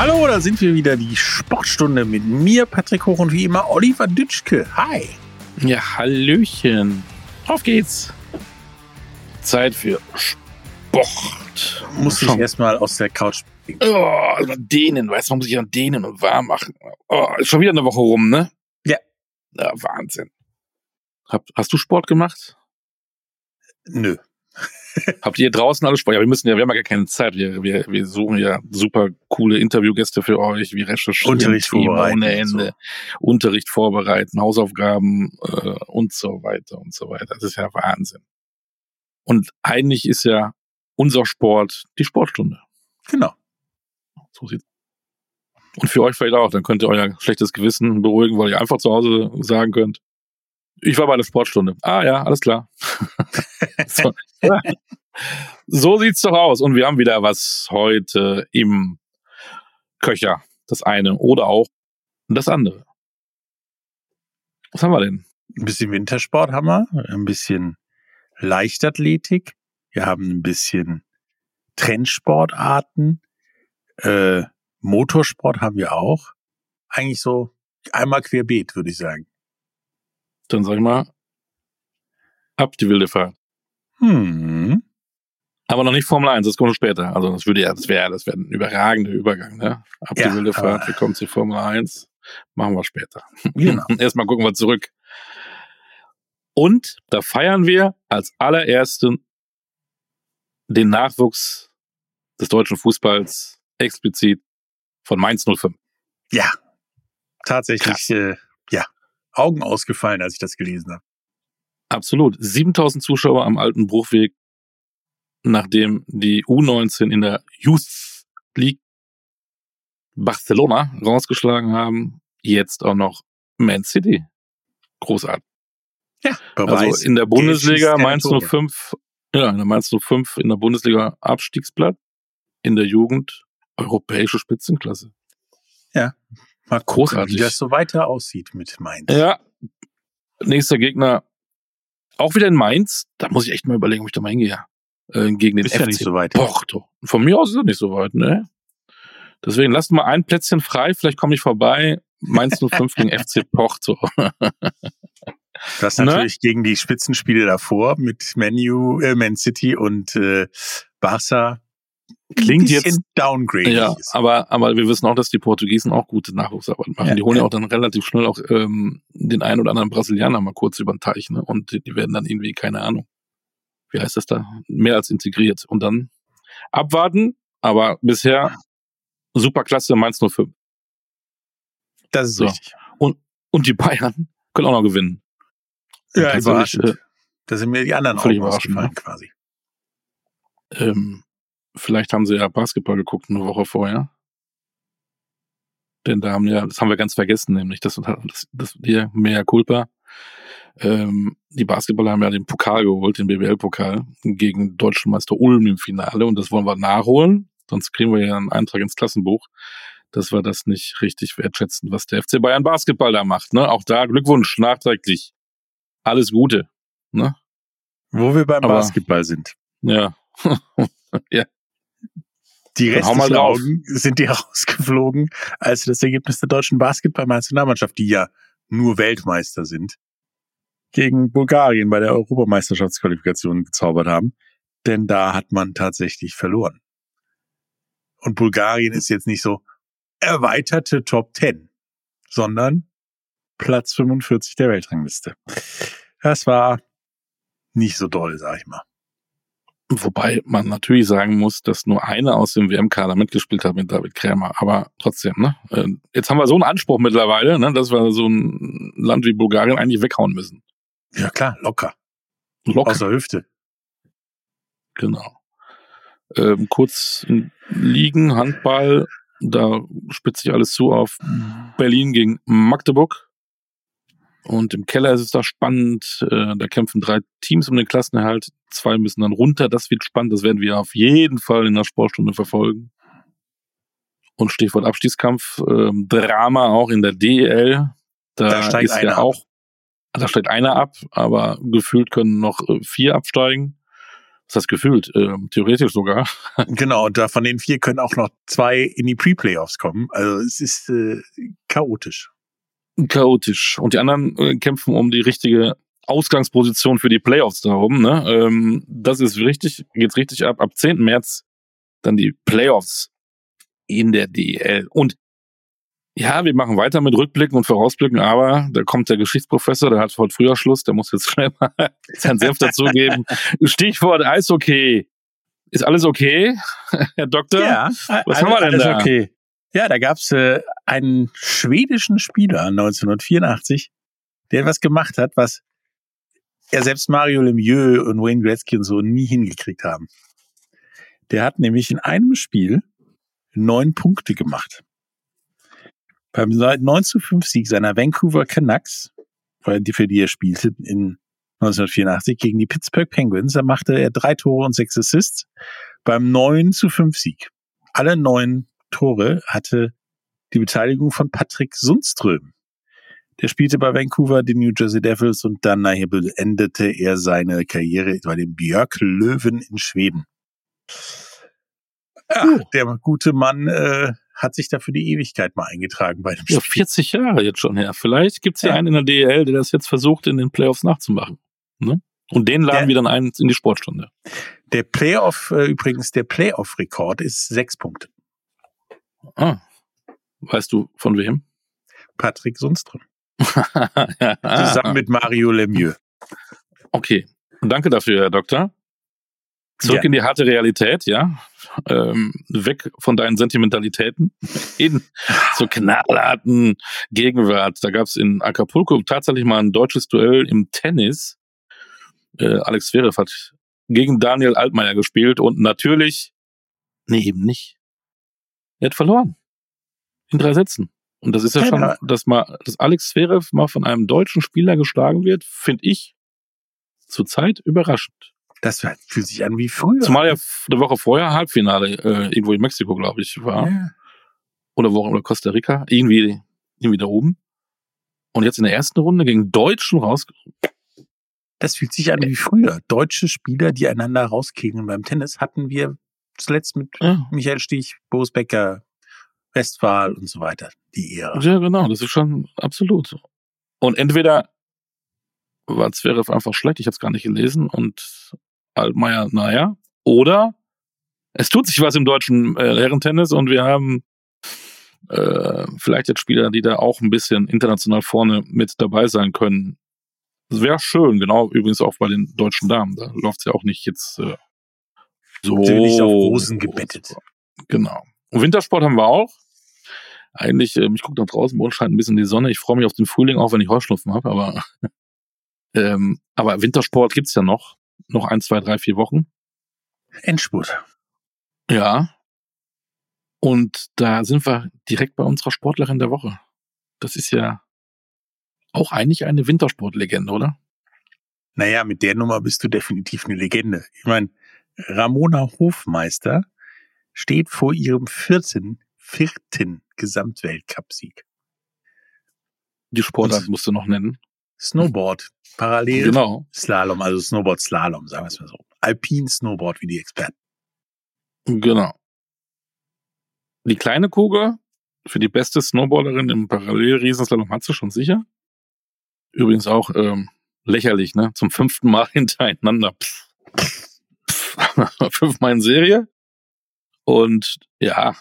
Hallo, da sind wir wieder, die Sportstunde mit mir, Patrick Hoch und wie immer Oliver Dütschke. Hi. Ja, Hallöchen. Auf geht's. Zeit für Sport. Muss ich erstmal aus der Couch springen. Oh, dehnen, weißt du, man muss sich an dehnen und warm machen. Oh, ist schon wieder eine Woche rum, ne? Ja. Ja, Wahnsinn. Hab, hast du Sport gemacht? Nö. Habt ihr draußen alles Sport? Ja, wir müssen ja, wir haben ja gar keine Zeit. Wir, wir, wir suchen ja super coole Interviewgäste für euch, wie recherchieren Unterricht vorbereiten ohne Ende, so. Unterricht vorbereiten, Hausaufgaben äh, und so weiter und so weiter. Das ist ja Wahnsinn. Und eigentlich ist ja unser Sport die Sportstunde. Genau. So sieht's. Und für euch vielleicht auch, dann könnt ihr euer schlechtes Gewissen beruhigen, weil ihr einfach zu Hause sagen könnt, ich war bei der Sportstunde. Ah ja, alles klar. so, so sieht's doch aus. Und wir haben wieder was heute im Köcher. Das eine oder auch das andere. Was haben wir denn? Ein bisschen Wintersport haben wir, ein bisschen Leichtathletik. Wir haben ein bisschen Trendsportarten. Äh, Motorsport haben wir auch. Eigentlich so einmal querbeet, würde ich sagen. Dann sag ich mal, ab die wilde Fahrt. Hm. Aber noch nicht Formel 1, das kommt später. Also das würde ja, das wäre, das wäre ein überragender Übergang, ne? Ab Ja, die wilde Fahrt, wir kommen zu Formel 1. Machen wir später. Genau. Erstmal gucken wir zurück. Und da feiern wir als allerersten den Nachwuchs des deutschen Fußballs explizit von Mainz 05. Ja. Tatsächlich, äh, ja. Augen ausgefallen, als ich das gelesen habe. Absolut. 7000 Zuschauer am alten Bruchweg, nachdem die U19 in der Youth League Barcelona rausgeschlagen haben. Jetzt auch noch Man City. Großartig. Ja. Also in der Bundesliga Mainz keine Tore. 05, ja, in der Mainz 05 in der Bundesliga Abstiegsblatt, in der Jugend europäische Spitzenklasse. Mal Großartig. wie das so weiter aussieht mit Mainz. Ja. Nächster Gegner auch wieder in Mainz. Da muss ich echt mal überlegen, ob ich da mal hingehe. Äh, gegen den Ist FC ja nicht so weit. Porto. Von mir aus ist er nicht so weit, ne? Deswegen lasst mal ein Plätzchen frei, vielleicht komme ich vorbei. Mainz 05 gegen FC Porto. Das Ne? natürlich gegen die Spitzenspiele davor mit Manu, äh, Man City und äh, Barca Klingt ein bisschen jetzt- downgrade. Ja, aber, aber wir wissen auch, dass die Portugiesen auch gute Nachwuchsarbeit machen. Ja, die holen ja auch dann relativ schnell auch ähm, den einen oder anderen Brasilianer mal kurz über den Teich, ne? Und die, die werden dann irgendwie, keine Ahnung, wie heißt das da? Mehr als integriert. Und dann abwarten, aber bisher super klasse Mainz 05. Das ist So. richtig. Und die Bayern können auch noch gewinnen. Ja, überraschend. Da sind mir die anderen völlig Augen überraschend, ausgefallen quasi. Ähm, vielleicht haben sie ja Basketball geguckt eine Woche vorher. Denn da haben ja, das haben wir ganz vergessen, nämlich das, das, das hier, mehr Culpa. Ähm, die Basketballer haben ja den Pokal geholt, den BBL-Pokal, gegen deutschen Meister Ulm im Finale und das wollen wir nachholen. Sonst kriegen wir ja einen Eintrag ins Klassenbuch, dass wir das nicht richtig wertschätzen, was der FC Bayern Basketball da macht. Ne? Auch da Glückwunsch, nachträglich. Alles Gute. Ne? Wo wir beim Aber- Basketball sind. Ja. Die restlichen. Augen sind die rausgeflogen, als das Ergebnis der deutschen Basketballnationalmannschaft, die ja nur Weltmeister sind, gegen Bulgarien bei der Europameisterschaftsqualifikation gezaubert haben. Denn da hat man tatsächlich verloren. Und Bulgarien ist jetzt nicht so erweiterte Top 10, sondern Platz 45 der Weltrangliste. Das war nicht so doll, sag ich mal. Wobei man natürlich sagen muss, dass nur einer aus dem WM-Kader mitgespielt hat mit David Krämer. Aber trotzdem, ne? Äh, Jetzt haben wir so einen Anspruch mittlerweile, ne, dass wir so ein Land wie Bulgarien eigentlich weghauen müssen. Ja klar, locker. Locker. Aus der Hüfte. Genau. Ähm, kurz liegen, Handball, da spitzt sich alles zu auf Berlin gegen Magdeburg. Und im Keller ist es da spannend. Äh, da kämpfen drei Teams um den Klassenerhalt. Zwei müssen dann runter. Das wird spannend. Das werden wir auf jeden Fall in der Sportstunde verfolgen. Und Stichwort Abstiegskampf, ähm, Drama auch in der DEL. Da, Da steigt einer ja ab. auch, da steigt einer ab, aber gefühlt können noch äh, vier absteigen. Das heißt gefühlt, äh, theoretisch sogar. genau, und da von den vier können auch noch zwei in die Pre-Playoffs kommen. Also es ist äh, chaotisch. Chaotisch. Und die anderen äh, kämpfen um die richtige Ausgangsposition für die Playoffs darum. Ne? Ähm, das ist richtig, geht's richtig ab. Ab 10. März dann die Playoffs in der DL. Und ja, wir machen weiter mit Rückblicken und Vorausblicken, aber da kommt der Geschichtsprofessor, der hat heute früher Schluss, der muss jetzt schnell mal seinen Senf dazugeben. Stichwort Eishockey. Ist alles okay, Herr Doktor? Ja, was haben wir denn da? Okay. Ja, da gab's äh, einen schwedischen Spieler 1984, der etwas gemacht hat, was er selbst Mario Lemieux und Wayne Gretzky und so nie hingekriegt haben. Der hat nämlich in einem Spiel neun Punkte gemacht. Beim 9 zu 5 Sieg seiner Vancouver Canucks, für die er spielte in 1984 gegen die Pittsburgh Penguins, da machte er drei Tore und sechs Assists beim 9 zu 5 Sieg. Alle neun Tore hatte die Beteiligung von Patrick Sundström. Der spielte bei Vancouver, den New Jersey Devils und dann nachher beendete er seine Karriere bei den Björk Löwen in Schweden. Ja, oh. Der gute Mann äh, hat sich da für die Ewigkeit mal eingetragen bei dem Spiel. Ja, 40 Jahre jetzt schon her. Vielleicht gibt es ja, ja einen in der DL, der das jetzt versucht, in den Playoffs nachzumachen. Ne? Und den laden der, wir dann ein in die Sportstunde. Der Playoff, äh, übrigens, der Playoff-Rekord ist sechs Punkte. Ah. Weißt du von wem? Patrick Sundström. Zusammen mit Mario Lemieux. Okay. Danke dafür, Herr Doktor. Zurück ja. in die harte Realität, ja. Ähm, weg von deinen Sentimentalitäten hin zur knallharten Gegenwart. Da gab es in Acapulco tatsächlich mal ein deutsches Duell im Tennis. Äh, Alex Zverev hat gegen Daniel Altmaier gespielt und natürlich, nee, eben nicht. Er hat verloren. In drei Sätzen. Und das ist ja, schon, dass mal, dass Alex Zverev mal von einem deutschen Spieler geschlagen wird, finde ich zurzeit überraschend. Das fühlt sich an wie früher. Zumal ja eine Woche vorher Halbfinale äh, irgendwo in Mexiko, glaube ich, war. Ja. Oder wo oder Costa Rica, irgendwie, irgendwie da oben. Und jetzt in der ersten Runde gegen Deutschen raus. Das fühlt sich an wie früher. Deutsche Spieler, die einander rauskegeln beim Tennis, hatten wir zuletzt mit ja. Michael Stich, Boris Becker, Westphal und so weiter. Die Ära. Ja, genau. Das ist schon absolut. Und entweder war Zverev einfach schlecht, ich habe es gar nicht gelesen, und Altmaier, naja. Oder es tut sich was im deutschen äh, Herrentennis und wir haben äh, vielleicht jetzt Spieler, die da auch ein bisschen international vorne mit dabei sein können. Das wäre schön, genau, übrigens auch bei den deutschen Damen. Da läuft es ja auch nicht jetzt äh, so. Nicht auf Rosen gebettet. Genau. Und Wintersport haben wir auch. Eigentlich, äh, ich gucke nach draußen, bei uns scheint ein bisschen die Sonne. Ich freue mich auf den Frühling, auch wenn ich Heuschnupfen habe, aber ähm, aber Wintersport gibt's ja noch noch ein, zwei, drei, vier Wochen. Endspurt. Ja. Und da sind wir direkt bei unserer Sportlerin der Woche. Das ist ja auch eigentlich eine Wintersportlegende, oder? Naja, mit der Nummer bist du definitiv eine Legende. Ich meine, Ramona Hofmeister steht vor ihrem vierten, vierten Gesamtweltcupsieg. Die Sportart musst du noch nennen. Snowboard. Parallel genau. Slalom, also Snowboard Slalom, sagen wir es mal so. Alpin Snowboard, wie die Experten. Genau. Die kleine Kugel für die beste Snowboarderin im Parallel-Riesenslalom hat sie schon sicher. Übrigens auch ähm, lächerlich, ne? Zum fünften Mal hintereinander. Fünfmal in Serie. Und ja,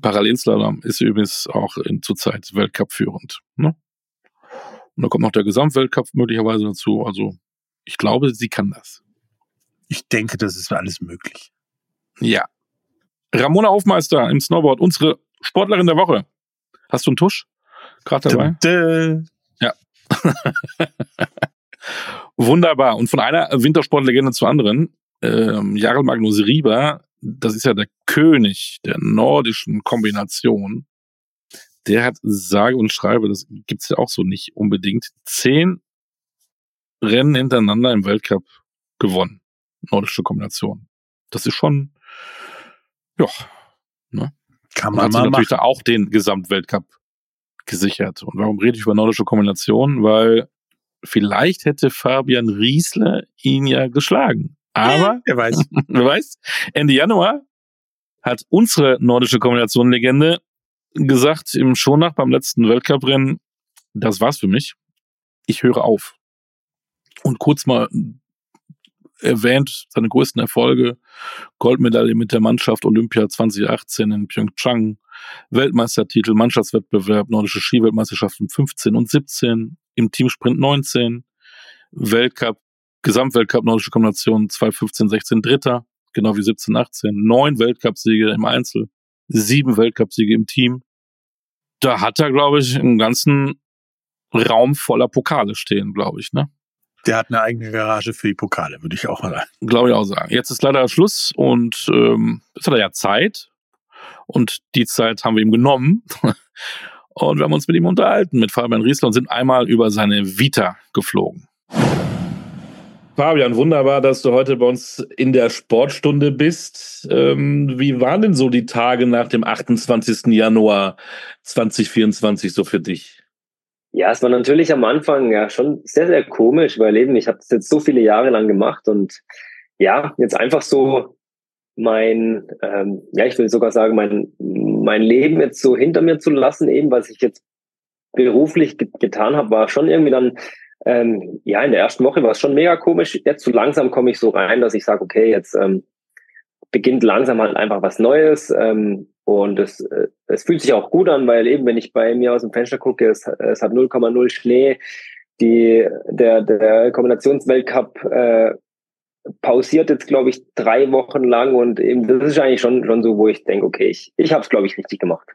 Parallelslalom ist übrigens auch in, zurzeit Weltcup führend. Ne? Und da kommt noch der Gesamtweltcup möglicherweise dazu. Also ich glaube, sie kann das. Ich denke, das ist alles möglich. Ja. Ramona Aufmeister im Snowboard, unsere Sportlerin der Woche. Hast du einen Tusch gerade dabei? Dö, dö. Ja. Wunderbar. Und von einer Wintersportlegende zur anderen. Ähm, Jarl Magnus Rieber, das ist ja der König der nordischen Kombination der hat sage und schreibe, das gibt's ja auch so nicht unbedingt, zehn Rennen hintereinander im Weltcup gewonnen. Nordische Kombination. Das ist schon, ja, ne? Kann man und hat sich natürlich da auch den Gesamtweltcup gesichert. Und warum rede ich über nordische Kombination? Weil vielleicht hätte Fabian Riesler ihn ja geschlagen. Aber, wer weiß. wer weiß, Ende Januar hat unsere nordische Kombination-Legende gesagt im Schonach beim letzten Weltcuprennen, das war's für mich. Ich höre auf. Und kurz mal erwähnt, seine größten Erfolge, Goldmedaille mit der Mannschaft Olympia 2018 in Pyeongchang, Weltmeistertitel, Mannschaftswettbewerb, nordische Skiweltmeisterschaften 15 und 17, im Teamsprint 19, Weltcup, Gesamtweltcup nordische Kombination 2015, 16 Dritter, genau wie 17, 18, neun Weltcupsiege im Einzel, sieben Weltcupsiege im Team. Da hat er, glaube ich, einen ganzen Raum voller Pokale stehen, glaube ich, ne? Der hat eine eigene Garage für die Pokale, würde ich auch mal sagen. Glaube ich auch sagen. Jetzt ist leider Schluss und ähm, jetzt hat er ja Zeit. Und die Zeit haben wir ihm genommen. Und wir haben uns mit ihm unterhalten, mit Fabian Riesler, und sind einmal über seine Vita geflogen. Fabian, wunderbar, dass du heute bei uns in der Sportstunde bist. Ähm, wie waren denn so die Tage nach dem 28. Januar 2024 so für dich? Ja, es war natürlich am Anfang ja schon sehr, sehr komisch, weil eben ich habe das jetzt so viele Jahre lang gemacht und ja, jetzt einfach so mein, ähm, ja, ich will sogar sagen, mein, mein Leben jetzt so hinter mir zu lassen, eben was ich jetzt beruflich get getan habe, war schon irgendwie dann, ähm, ja, in der ersten Woche war es schon mega komisch. Jetzt so langsam komme ich so rein, dass ich sage, okay, jetzt ähm, beginnt langsam halt einfach was Neues. Ähm, und es, äh, es fühlt sich auch gut an, weil eben, wenn ich bei mir aus dem Fenster gucke, es, es hat 0,0 Schnee. Die, der, der Kombinationsweltcup äh, pausiert jetzt, glaube ich, drei Wochen lang und eben das ist eigentlich schon, schon so, wo ich denke, okay, ich, ich habe es, glaube ich, richtig gemacht.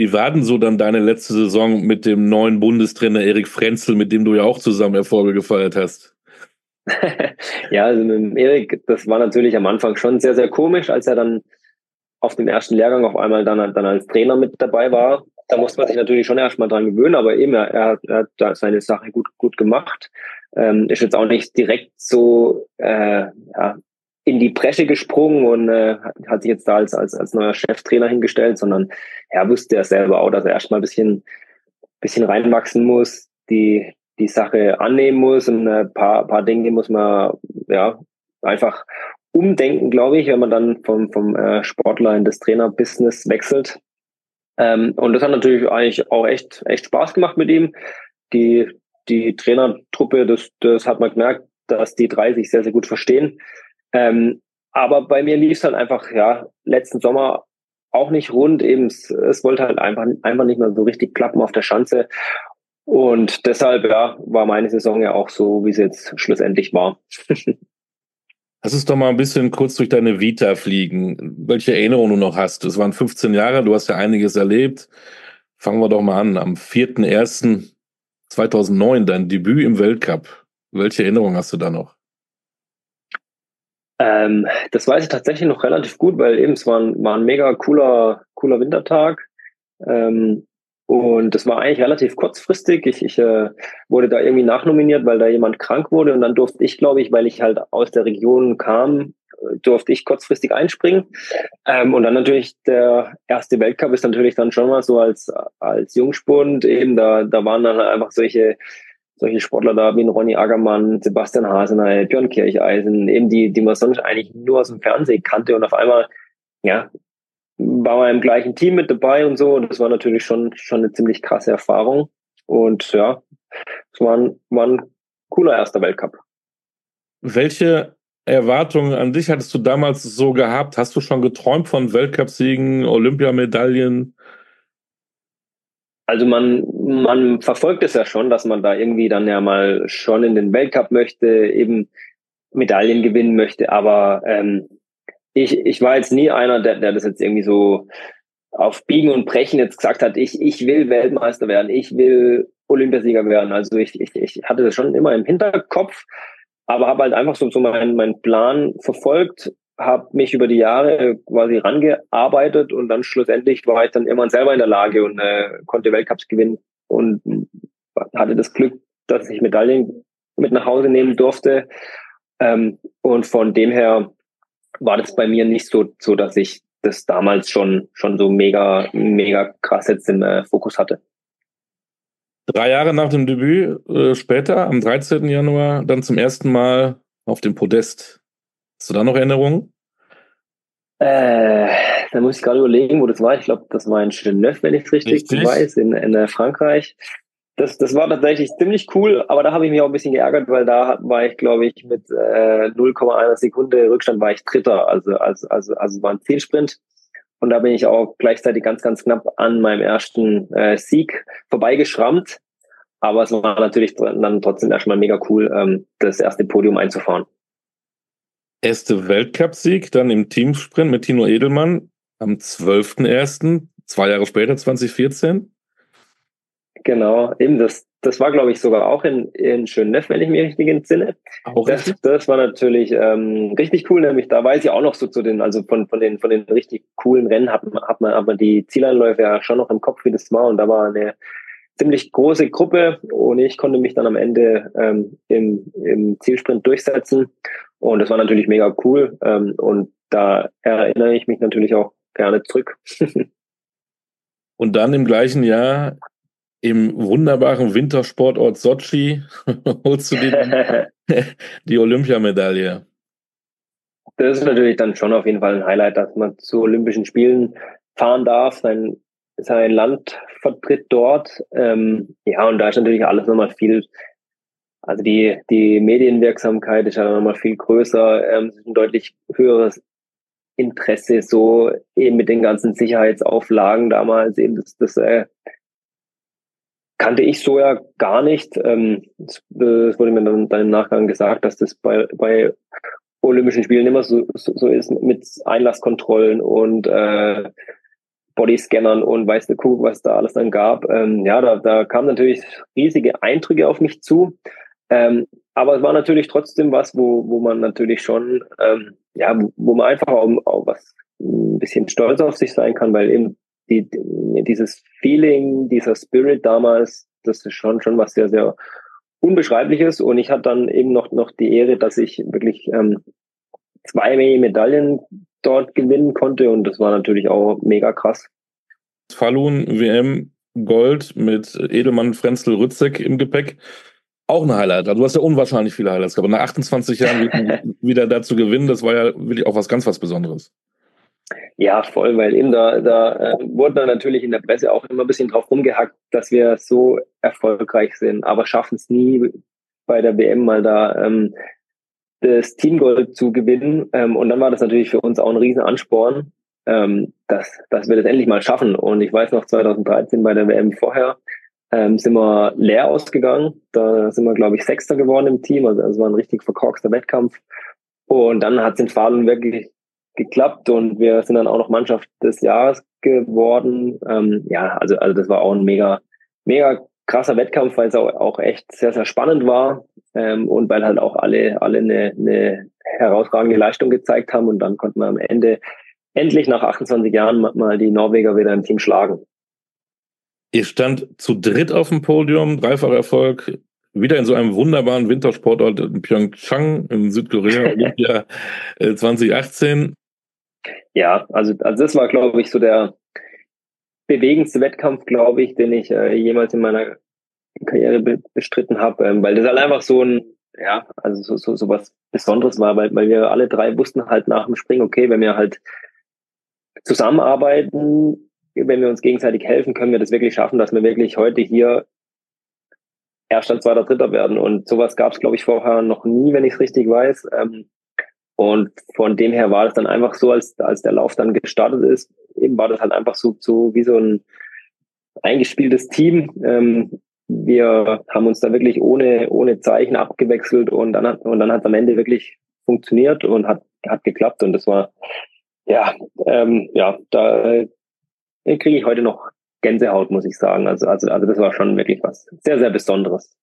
Wie war denn so dann deine letzte Saison mit dem neuen Bundestrainer Erik Frenzel, mit dem du ja auch zusammen Erfolge gefeiert hast? ja, also mit Erik, das war natürlich am Anfang schon sehr, sehr komisch, als er dann auf dem ersten Lehrgang auf einmal dann, dann als Trainer mit dabei war. Da musste man sich natürlich schon erstmal dran gewöhnen, aber eben, er, er, hat, seine Sache gut, gut gemacht. Ähm, ist jetzt auch nicht direkt so äh, ja, in die Bresche gesprungen und äh, hat sich jetzt da als, als, als neuer Cheftrainer hingestellt, sondern er wusste ja selber auch, dass er erstmal ein bisschen, bisschen reinwachsen muss, die, die Sache annehmen muss und ein paar, paar Dinge muss man ja einfach umdenken, glaube ich, wenn man dann vom, vom äh, Sportler in das Trainerbusiness wechselt. Ähm, und das hat natürlich eigentlich auch echt, echt Spaß gemacht mit ihm. Die, die Trainertruppe, das, das hat man gemerkt, dass die drei sich sehr, sehr gut verstehen. Ähm, aber bei mir lief es halt einfach, ja, letzten Sommer auch nicht rund. Eben, es, es wollte halt einfach, einfach nicht mehr so richtig klappen auf der Schanze. Und deshalb, ja, war meine Saison ja auch so, wie sie jetzt schlussendlich war. Lass uns doch mal ein bisschen kurz durch deine Vita fliegen. Welche Erinnerungen du noch hast? Es waren 15 Jahre, du hast ja einiges erlebt. Fangen wir doch mal an. Am 4.1.2009, dein Debüt im Weltcup. Welche Erinnerungen hast du da noch? Ähm, das weiß ich tatsächlich noch relativ gut, weil eben es war ein, war ein mega cooler, cooler Wintertag. Ähm, und das war eigentlich relativ kurzfristig. Ich, ich äh, wurde da irgendwie nachnominiert, weil da jemand krank wurde. Und dann durfte ich, glaube ich, weil ich halt aus der Region kam, durfte ich kurzfristig einspringen. Ähm, und dann natürlich der erste Weltcup ist natürlich dann schon mal so als, als Jungspund eben, da, da waren dann einfach solche, solche Sportler da wie Ronny Agermann, Sebastian Hasenay, Björn Kircheisen, eben die, die man sonst eigentlich nur aus dem Fernsehen kannte und auf einmal, ja, war man im gleichen Team mit dabei und so. Das war natürlich schon, schon eine ziemlich krasse Erfahrung. Und ja, es war ein, war ein cooler erster Weltcup. Welche Erwartungen an dich hattest du damals so gehabt? Hast du schon geträumt von Weltcupsiegen, Olympiamedaillen? Also man, man verfolgt es ja schon, dass man da irgendwie dann ja mal schon in den Weltcup möchte, eben Medaillen gewinnen möchte, aber ähm, ich, ich war jetzt nie einer, der, der das jetzt irgendwie so auf Biegen und Brechen jetzt gesagt hat, ich, ich will Weltmeister werden, ich will Olympiasieger werden. Also ich, ich, ich hatte das schon immer im Hinterkopf, aber habe halt einfach so, so meinen mein Plan verfolgt, habe mich über die Jahre quasi rangearbeitet und dann schlussendlich war ich dann irgendwann selber in der Lage und äh, konnte Weltcups gewinnen und hatte das Glück, dass ich Medaillen mit nach Hause nehmen durfte. Ähm, und von dem her war das bei mir nicht so, so dass ich das damals schon, schon so mega, mega krass jetzt im äh, Fokus hatte. Drei Jahre nach dem Debüt, äh, später, am 13. Januar, dann zum ersten Mal auf dem Podest. Hast du da noch Erinnerungen? Äh, da muss ich gerade überlegen, wo das war. Ich glaube, das war in Genève, wenn ich es richtig, richtig, weiß, in, in äh, Frankreich. Das, das war tatsächlich ziemlich cool, aber da habe ich mich auch ein bisschen geärgert, weil da war ich, glaube ich, mit äh, 0,1 Sekunde Rückstand war ich Dritter. Also, also, also, also war ein Zielsprint. Und da bin ich auch gleichzeitig ganz, ganz knapp an meinem ersten äh, Sieg vorbeigeschrammt. Aber es war natürlich dann trotzdem erstmal mega cool, ähm, das erste Podium einzufahren. Erste Weltcupsieg, dann im Teamsprint mit Tino Edelmann am 12.01., zwei Jahre später, 2014. Genau, eben das, das war, glaube ich, sogar auch in, in Schönneff, wenn ich mich richtig entsinne. Auch das, das war natürlich ähm, richtig cool, nämlich da weiß ich auch noch so zu den, also von, von den von den richtig coolen Rennen hat man, hat man aber die Zieleinläufe ja schon noch im Kopf, wie das war. Und da war eine ziemlich große Gruppe und ich konnte mich dann am Ende ähm, im, im Zielsprint durchsetzen. Und das war natürlich mega cool. Ähm, und da erinnere ich mich natürlich auch gerne zurück. und dann im gleichen Jahr im wunderbaren Wintersportort Sochi holst du dir die Olympiamedaille. Das ist natürlich dann schon auf jeden Fall ein Highlight, dass man zu Olympischen Spielen fahren darf, sein, sein Land vertritt dort. Ähm, ja, und da ist natürlich alles nochmal viel, also die, die Medienwirksamkeit ist ja nochmal viel größer, ähm, ein deutlich höheres Interesse, so eben mit den ganzen Sicherheitsauflagen damals, eben das, das äh, kannte ich so ja gar nicht. Ähm, es wurde mir dann, dann im Nachgang gesagt, dass das bei, bei Olympischen Spielen immer so, so, so ist mit Einlasskontrollen und äh, Bodyscannern und weiß der Kuh, was da alles dann gab. Ähm, ja, da, da kamen natürlich riesige Eindrücke auf mich zu. Ähm, aber es war natürlich trotzdem was, wo, wo man natürlich schon, ähm, ja, wo man einfach auch, auch was ein bisschen stolz auf sich sein kann, weil eben die, dieses Feeling, dieser Spirit damals, das ist schon, schon was sehr, sehr Unbeschreibliches. Und ich hatte dann eben noch, noch die Ehre, dass ich wirklich ähm, zwei Medaillen dort gewinnen konnte. Und das war natürlich auch mega krass. Falun WM Gold mit Edelmann Frenzel Rützek im Gepäck. Auch ein Highlight. Also du hast ja unwahrscheinlich viele Highlights gehabt. Nach 28 Jahren wieder dazu gewinnen, das war ja wirklich auch was ganz was Besonderes. Ja, voll, weil eben da, da äh, wurde dann natürlich in der Presse auch immer ein bisschen drauf rumgehackt, dass wir so erfolgreich sind, aber schaffen es nie bei der WM mal da ähm, das Teamgold zu gewinnen. Ähm, und dann war das natürlich für uns auch ein riesen Ansporn, ähm, dass, dass wir das endlich mal schaffen. Und ich weiß noch, 2013 bei der WM vorher ähm, sind wir leer ausgegangen. Da sind wir, glaube ich, Sechster geworden im Team. Also es war ein richtig verkorkster Wettkampf. Und dann hat es in Falun wirklich geklappt und wir sind dann auch noch Mannschaft des Jahres geworden. Ähm, ja, also, also das war auch ein mega, mega krasser Wettkampf, weil es auch, auch echt sehr, sehr spannend war ähm, und weil halt auch alle, alle eine, eine herausragende Leistung gezeigt haben und dann konnten wir am Ende endlich nach 28 Jahren mal die Norweger wieder im Team schlagen. Ihr stand zu dritt auf dem Podium, dreifacher Erfolg, wieder in so einem wunderbaren Wintersportort in Pyeongchang in Südkorea, Olympia 2018. Ja, also, also das war, glaube ich, so der bewegendste Wettkampf, glaube ich, den ich äh, jemals in meiner Karriere be bestritten habe, ähm, weil das halt einfach so ein, ja, also so, so, so was Besonderes war, weil, weil wir alle drei wussten halt nach dem Springen, okay, wenn wir halt zusammenarbeiten, wenn wir uns gegenseitig helfen, können wir das wirklich schaffen, dass wir wirklich heute hier Erster, Zweiter, Dritter werden. Und sowas gab es, glaube ich, vorher noch nie, wenn ich es richtig weiß. Ähm, und von dem her war es dann einfach so, als, als der Lauf dann gestartet ist, eben war das halt einfach so, so wie so ein eingespieltes Team. Ähm, wir haben uns da wirklich ohne, ohne Zeichen abgewechselt und dann hat, und dann hat es am Ende wirklich funktioniert und hat, hat geklappt. Und das war, ja, ähm, ja, da äh, kriege ich heute noch Gänsehaut, muss ich sagen. Also, also, also das war schon wirklich was sehr, sehr Besonderes.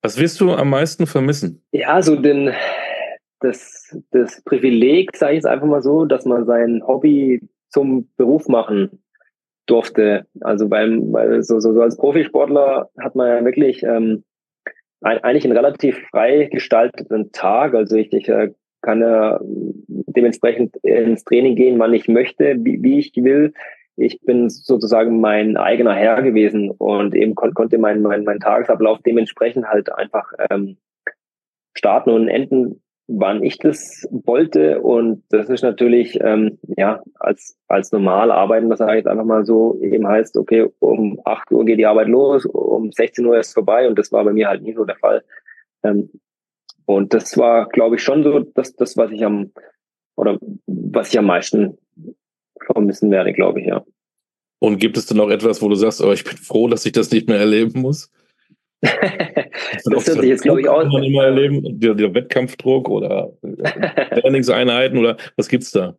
Was wirst du am meisten vermissen? Ja, so den, das, das Privileg, sage ich jetzt einfach mal so, dass man sein Hobby zum Beruf machen durfte. Also beim, so, so, so als Profisportler hat man ja wirklich ähm, ein, eigentlich einen relativ frei gestalteten Tag. Also ich, ich äh, kann ja dementsprechend ins Training gehen, wann ich möchte, wie, wie ich will. Ich bin sozusagen mein eigener Herr gewesen und eben kon konnte mein, mein, mein Tagesablauf dementsprechend halt einfach ähm, starten und enden, wann ich das wollte. Und das ist natürlich, ähm, ja, als, als normal arbeiten, das sage jetzt einfach mal so, eben heißt, okay, um 8 Uhr geht die Arbeit los, um 16 Uhr ist vorbei und das war bei mir halt nie so der Fall. Ähm, und das war, glaube ich, schon so das, das, was ich am, oder was ich am meisten vermissen werde, glaube ich, ja. Und gibt es denn noch etwas, wo du sagst, oh, ich bin froh, dass ich das nicht mehr erleben muss? Das hört sich jetzt, glaube ich, aus. Immer erleben, der, der Wettkampfdruck oder Trainingseinheiten oder was gibt's da?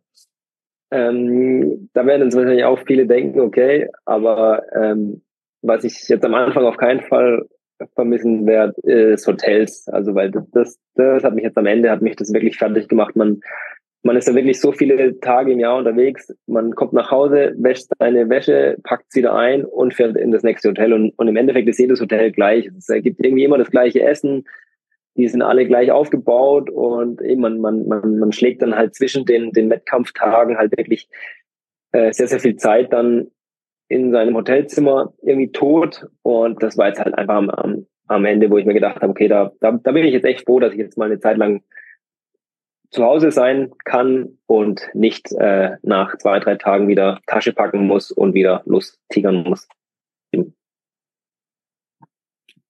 Ähm, da werden uns wahrscheinlich auch viele denken, okay, aber ähm, was ich jetzt am Anfang auf keinen Fall vermissen werde, ist Hotels. Also weil das, das, das hat mich jetzt am Ende, hat mich das wirklich fertig gemacht. Man man ist ja wirklich so viele Tage im Jahr unterwegs. Man kommt nach Hause, wäscht seine Wäsche, packt sie wieder ein und fährt in das nächste Hotel. Und, und im Endeffekt ist jedes Hotel gleich. Es gibt irgendwie immer das gleiche Essen. Die sind alle gleich aufgebaut und eben man, man, man, schlägt dann halt zwischen den, den Wettkampftagen halt wirklich äh, sehr, sehr viel Zeit dann in seinem Hotelzimmer irgendwie tot. Und das war jetzt halt einfach am, am, am Ende, wo ich mir gedacht habe, okay, da, da, da bin ich jetzt echt froh, dass ich jetzt mal eine Zeit lang zu Hause sein kann und nicht äh, nach zwei, drei Tagen wieder Tasche packen muss und wieder lostigern muss.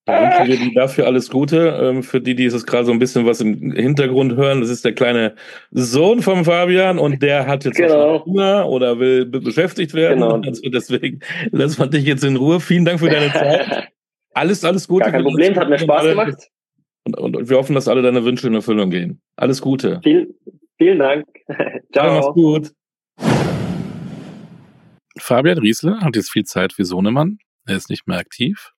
Da wünschen wir dir dafür alles Gute. Ähm, für die, die es gerade so ein bisschen was im Hintergrund hören, das ist der kleine Sohn von Fabian und der hat jetzt genau. Hunger oder will beschäftigt werden. Genau. Also deswegen lassen wir dich jetzt in Ruhe. Vielen Dank für deine Zeit. Alles, alles Gute. Gar kein Problem, hat mir Spaß gemacht. Und, und, wir hoffen, dass alle deine Wünsche in Erfüllung gehen. Alles Gute. Viel, vielen Dank. Ciao. Ja, mach's gut. Fabian Riesle hat jetzt viel Zeit für Sohnemann. Er ist nicht mehr aktiv.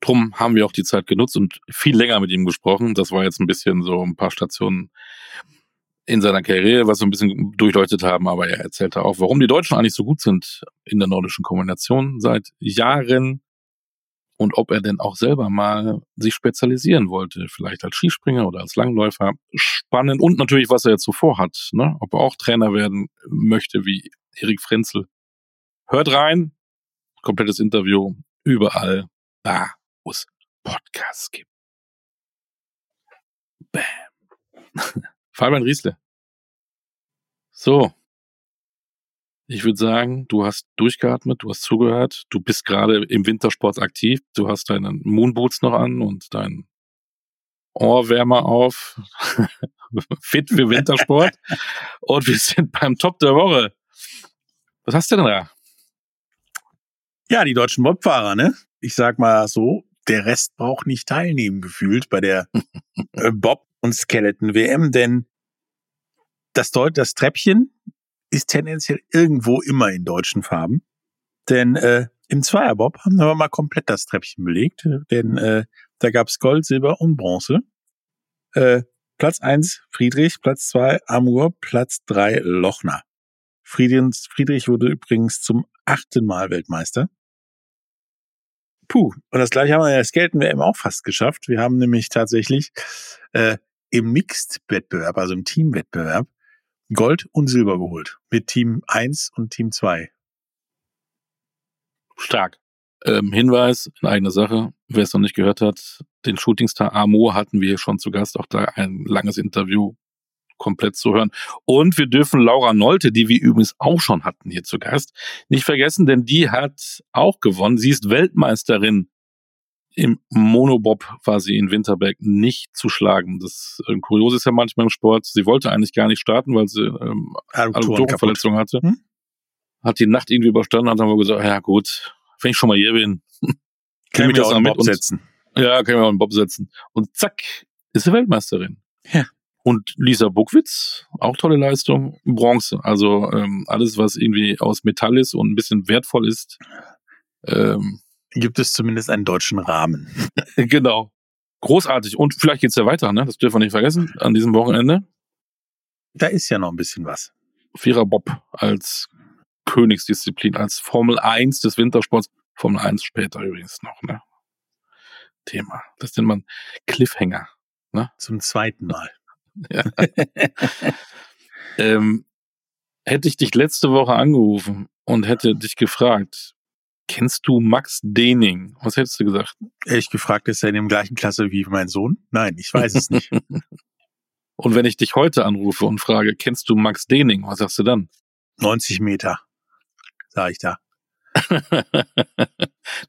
Drum haben wir auch die Zeit genutzt und viel länger mit ihm gesprochen. Das war jetzt ein bisschen so ein paar Stationen in seiner Karriere, was wir ein bisschen durchleuchtet haben, aber er erzählte auch, warum die Deutschen eigentlich so gut sind in der nordischen Kombination seit Jahren und ob er denn auch selber mal sich spezialisieren wollte, vielleicht als Skispringer oder als Langläufer. Spannend und natürlich, was er jetzt so vorhat, ne? ob er auch Trainer werden möchte wie Erik Frenzel. Hört rein, komplettes Interview überall da, wo es Podcasts gibt. Bam. Fabian Riesle. So, ich würde sagen, du hast durchgeatmet, du hast zugehört, du bist gerade im Wintersport aktiv, du hast deinen Moonboots noch an und deinen Ohrwärmer auf, fit für Wintersport und wir sind beim Top der Woche. Was hast du denn da? Ja, die deutschen Bobfahrer, ne? Ich sag mal so, der Rest braucht nicht teilnehmen gefühlt bei der äh, Bob- und Skeleton-WM, denn das, Deut das Treppchen ist tendenziell irgendwo immer in deutschen Farben. Denn äh, im Zweierbob haben wir mal komplett das Treppchen belegt, denn äh, da gab's Gold, Silber und Bronze. Äh, Platz eins Friedrich, Platz zwei Amur, Platz drei Lochner. Friedrich, Friedrich wurde übrigens zum achten Mal Weltmeister. Puh, und das gleiche haben wir das Gelten wir eben auch fast geschafft. Wir haben nämlich tatsächlich äh, im Mixed-Wettbewerb, also im Teamwettbewerb, Gold und Silber geholt. Mit Team 1 und Team 2. Stark. Ähm, Hinweis in eigener Sache, wer es noch nicht gehört hat, den Shootingstar Amo hatten wir schon zu Gast, auch da ein langes Interview komplett zu hören. Und wir dürfen Laura Nolte, die wir übrigens auch schon hatten hier zu Gast, nicht vergessen, denn die hat auch gewonnen. Sie ist Weltmeisterin im Monobob war sie in Winterberg nicht zu schlagen. Das äh, Kuriose ist ja manchmal im Sport, sie wollte eigentlich gar nicht starten, weil sie ähm, Adduktorenverletzung hatte. Hm? Hat die Nacht irgendwie überstanden, hat dann wohl gesagt, ja gut, wenn ich schon mal hier bin, kann ich das auch mit Bob setzen. Ja, kann ich auch einen Bob setzen. Und zack, ist sie Weltmeisterin. Ja. Und Lisa Buckwitz, auch tolle Leistung, Bronze. Also ähm, alles, was irgendwie aus Metall ist und ein bisschen wertvoll ist, ähm, gibt es zumindest einen deutschen Rahmen. genau. Großartig. Und vielleicht geht's ja weiter, ne? Das dürfen wir nicht vergessen, an diesem Wochenende. Da ist ja noch ein bisschen was. Vierer Bob als Königsdisziplin, als Formel 1 des Wintersports. Formel 1 später übrigens noch, ne? Thema. Das nennt man Cliffhanger. Ne? Zum zweiten Mal. ja. ähm, hätte ich dich letzte Woche angerufen und hätte dich gefragt, Kennst du Max Dening? Was hättest du gesagt? Ehrlich gefragt, ist er in dem gleichen Klasse wie mein Sohn? Nein, ich weiß es nicht. und wenn ich dich heute anrufe und frage, kennst du Max Dening? Was sagst du dann? 90 Meter, sage ich da.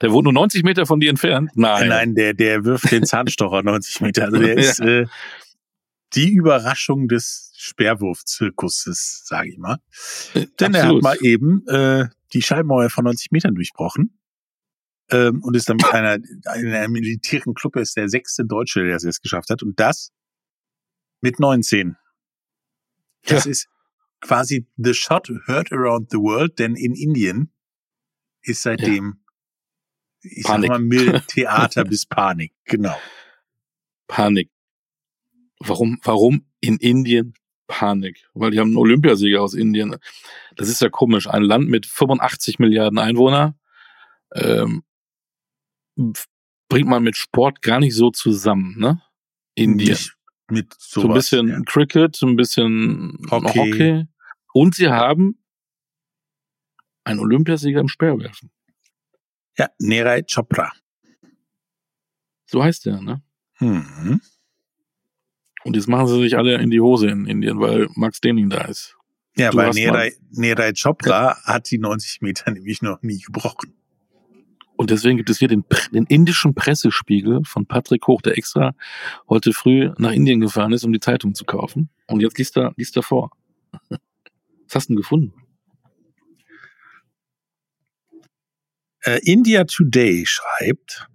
der wohnt nur 90 Meter von dir entfernt? Nein. Nein, der, der wirft den Zahnstocher 90 Meter. Also der ist äh, die Überraschung des Sperrwurfzirkuses, sage ich mal. Denn Absolut. er hat mal eben äh, die Schallmauer von 90 Metern durchbrochen ähm, und ist dann mit einer, einer militären Club ist der sechste Deutsche, der es jetzt geschafft hat. Und das mit 19. Das ja. ist quasi the shot heard around the world, denn in Indien ist seitdem, ja. ich Panik. sag mal, Theater bis Panik. Genau. Panik. Warum, warum in Indien Panik? Weil die haben einen Olympiasieger aus Indien. Das ist ja komisch. Ein Land mit 85 Milliarden Einwohner ähm, bringt man mit Sport gar nicht so zusammen, ne? Indien. Nicht mit sowas, so ein bisschen ja. Cricket, so ein bisschen Hockey. Hockey. Und sie haben einen Olympiasieger im Speerwerfen. Ja, Neeraj Chopra. So heißt der, ne? Mhm. Und jetzt machen sie sich alle in die Hose in Indien, weil Max Dening da ist. Ja, du weil Neeraj, Neeraj Chopra hat die 90 Meter nämlich noch nie gebrochen. Und deswegen gibt es hier den, den indischen Pressespiegel von Patrick Hoch, der extra heute früh nach Indien gefahren ist, um die Zeitung zu kaufen. Und jetzt liest er, liest er vor. Was hast du denn gefunden? Uh, India Today schreibt,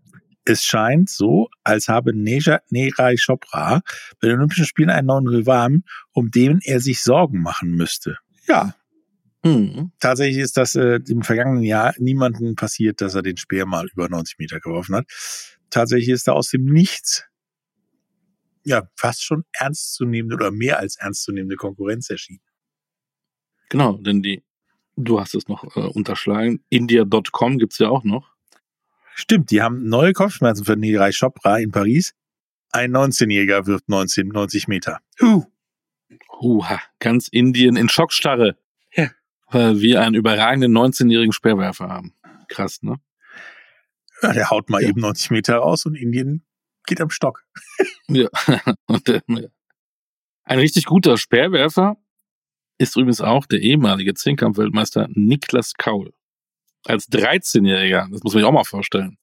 es scheint so, als habe Neeraj Chopra bei den Olympischen Spielen einen neuen Rivalen, um den er sich Sorgen machen müsste. Ja. Mhm. Tatsächlich ist das äh, im vergangenen Jahr niemandem passiert, dass er den Speer mal über 90 Meter geworfen hat. Tatsächlich ist da aus dem Nichts ja fast schon ernstzunehmende oder mehr als ernstzunehmende Konkurrenz erschienen. Genau, denn die, du hast es noch äh, unterschlagen, India.com gibt's ja auch noch. Stimmt, die haben neue Kopfschmerzen für Niraj Chopra in Paris. Ein 19-Jähriger wirft 19, 90 Meter. Uh. Huha, ganz Indien in Schockstarre. Ja. Weil wir einen überragenden 19-jährigen Speerwerfer haben. Krass, ne? Ja, der haut mal ja. eben 90 Meter raus und Indien geht am Stock. ja. Ein richtig guter Speerwerfer ist übrigens auch der ehemalige Zehnkampf-Weltmeister Niklas Kaul als 13-Jähriger, das muss man sich auch mal vorstellen.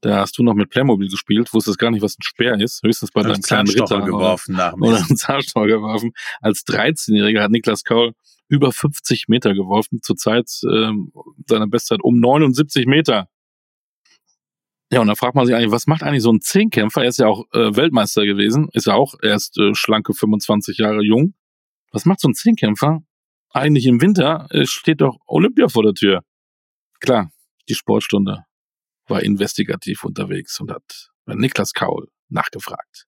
Da hast du noch mit Playmobil gespielt, wusstest gar nicht, was ein Speer ist, höchstens bei deinem kleinen Ritter. geworfen oder, nach oder einen Zahnstocher geworfen. Als 13-Jähriger hat Niklas Kaul über 50 Meter geworfen, zur Zeit äh, seiner Bestzeit um 79 Meter. Ja, und da fragt man sich eigentlich, was macht eigentlich so ein Zehnkämpfer? Er ist ja auch äh, Weltmeister gewesen, ist ja auch erst äh, schlanke 25 Jahre jung. Was macht so ein Zehnkämpfer? Eigentlich im Winter äh, steht doch Olympia vor der Tür. Klar, die Sportstunde war investigativ unterwegs und hat Niklas Kaul nachgefragt.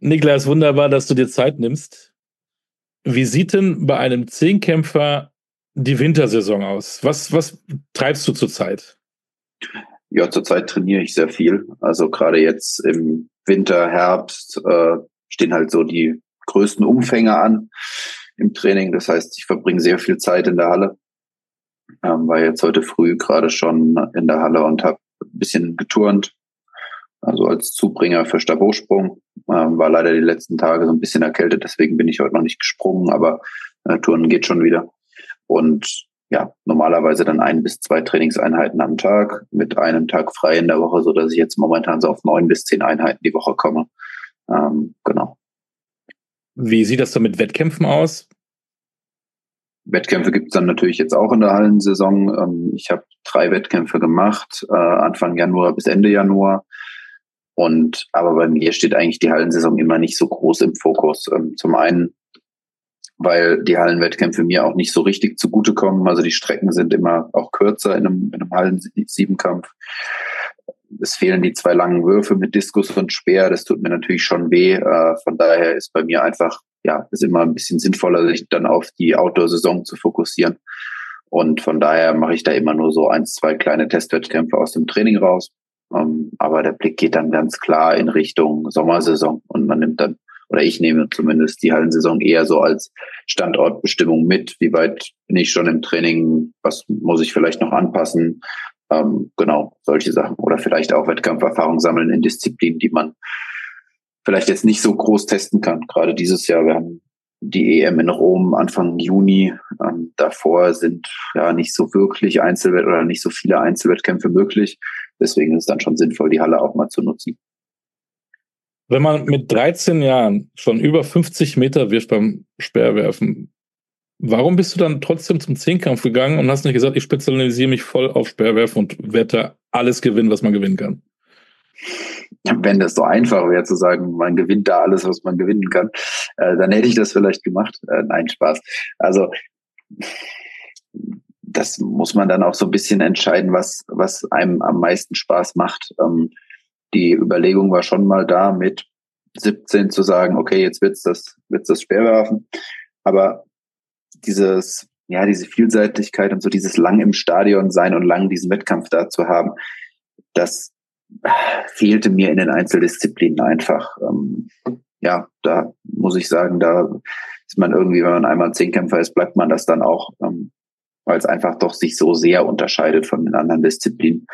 Niklas, wunderbar, dass du dir Zeit nimmst. Wie sieht denn bei einem Zehnkämpfer die Wintersaison aus? Was, was treibst du zurzeit? Ja, zurzeit trainiere ich sehr viel. Also gerade jetzt im Winter, Herbst äh, stehen halt so die größten Umfänge an im Training. Das heißt, ich verbringe sehr viel Zeit in der Halle ähm, war jetzt heute früh gerade schon in der Halle und habe ein bisschen geturnt. Also als Zubringer für Stabhochsprung. Ähm, war leider die letzten Tage so ein bisschen erkältet, deswegen bin ich heute noch nicht gesprungen, aber äh, Turnen geht schon wieder. Und ja, normalerweise dann ein bis zwei Trainingseinheiten am Tag mit einem Tag frei in der Woche, so dass ich jetzt momentan so auf neun bis zehn Einheiten die Woche komme. Ähm, genau. Wie sieht das dann mit Wettkämpfen aus? Wettkämpfe gibt es dann natürlich jetzt auch in der Hallensaison. Ähm, ich habe drei Wettkämpfe gemacht, äh, Anfang Januar bis Ende Januar. Und aber bei mir steht eigentlich die Hallensaison immer nicht so groß im Fokus. Ähm, zum einen, weil die Hallenwettkämpfe mir auch nicht so richtig zugutekommen. Also die Strecken sind immer auch kürzer in einem, in einem Hallen-Siebenkampf. Es fehlen die zwei langen Würfe mit Diskus und Speer. Das tut mir natürlich schon weh. Äh, von daher ist bei mir einfach ja, ist immer ein bisschen sinnvoller, sich dann auf die Outdoor-Saison zu fokussieren. Und von daher mache ich da immer nur so eins, zwei kleine Testwettkämpfe aus dem Training raus. Um, ähm, aber der Blick geht dann ganz klar in Richtung Sommersaison und man nimmt dann oder ich nehme zumindest die Hallensaison eher so als Standortbestimmung mit. Wie weit bin ich schon im Training? Was muss ich vielleicht noch anpassen? Ähm, genau, solche Sachen. Oder vielleicht auch Wettkampferfahrung sammeln in Disziplinen, die man vielleicht jetzt nicht so groß testen kann. Gerade dieses Jahr, wir haben die EM in Rom Anfang Juni. Ähm, davor sind ja nicht so wirklich Einzelwett oder nicht so viele Einzelwettkämpfe möglich. Deswegen ist es dann schon sinnvoll, die Halle auch mal zu nutzen. Wenn man mit 13 Jahren schon über 50 Meter wirft beim Speerwerfen, warum bist du dann trotzdem zum Zehnkampf gegangen und hast nicht gesagt, ich spezialisiere mich voll auf Speerwerfen und werde alles gewinnen, was man gewinnen kann? Wenn das so einfach wäre zu sagen, man gewinnt da alles, was man gewinnen kann, äh, dann hätte ich das vielleicht gemacht. Äh, nein, Spaß. Also das muss man dann auch so ein bisschen entscheiden, was, was einem am meisten Spaß macht. Ähm, die Überlegung war schon mal da, mit 17 zu sagen, okay, jetzt wird's das, wird's das Speerwerfen. Aber dieses, ja, diese Vielseitigkeit und so dieses lang im Stadion sein und lang diesen Wettkampf da zu haben, das fehlte mir in den Einzeldisziplinen einfach. Ähm, ja, da muss ich sagen, da ist man irgendwie, wenn man einmal Zehnkämpfer ist, bleibt man das dann auch, ähm, weil es einfach doch sich so sehr unterscheidet von den anderen Disziplinen.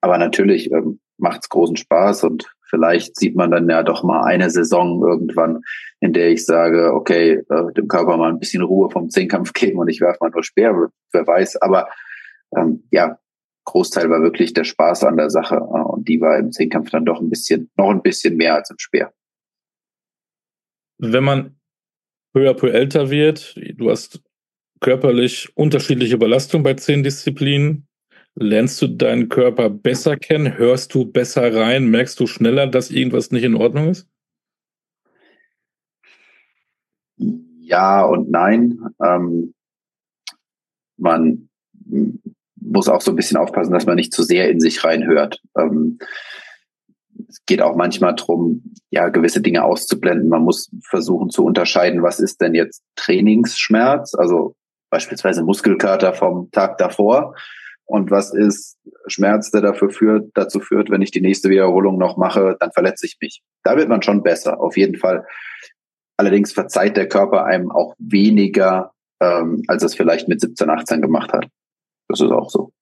Aber natürlich ähm, macht es großen Spaß und vielleicht sieht man dann ja doch mal eine Saison irgendwann, in der ich sage, okay, äh, dem Körper mal ein bisschen Ruhe vom Zehnkampf geben und ich werfe mal nur Speer, wer weiß. Aber ähm, ja, Großteil war wirklich der Spaß an der Sache äh, und die war im Zehnkampf dann doch ein bisschen, noch ein bisschen mehr als im Speer. Wenn man peu à peu älter wird, du hast körperlich unterschiedliche Belastung bei zehn Disziplinen, lernst du deinen Körper besser kennen, hörst du besser rein, merkst du schneller, dass irgendwas nicht in Ordnung ist? Ja und nein. Ähm, man muss auch so ein bisschen aufpassen, dass man nicht zu sehr in sich reinhört. Ähm, es geht auch manchmal darum, ja, gewisse Dinge auszublenden. Man muss versuchen zu unterscheiden, was ist denn jetzt Trainingsschmerz, also beispielsweise Muskelkater vom Tag davor und was ist Schmerz, der dafür führt, dazu führt, wenn ich die nächste Wiederholung noch mache, dann verletze ich mich. Da wird man schon besser, auf jeden Fall. Allerdings verzeiht der Körper einem auch weniger, ähm, als es vielleicht mit 17, 18 gemacht hat. Das ist auch so.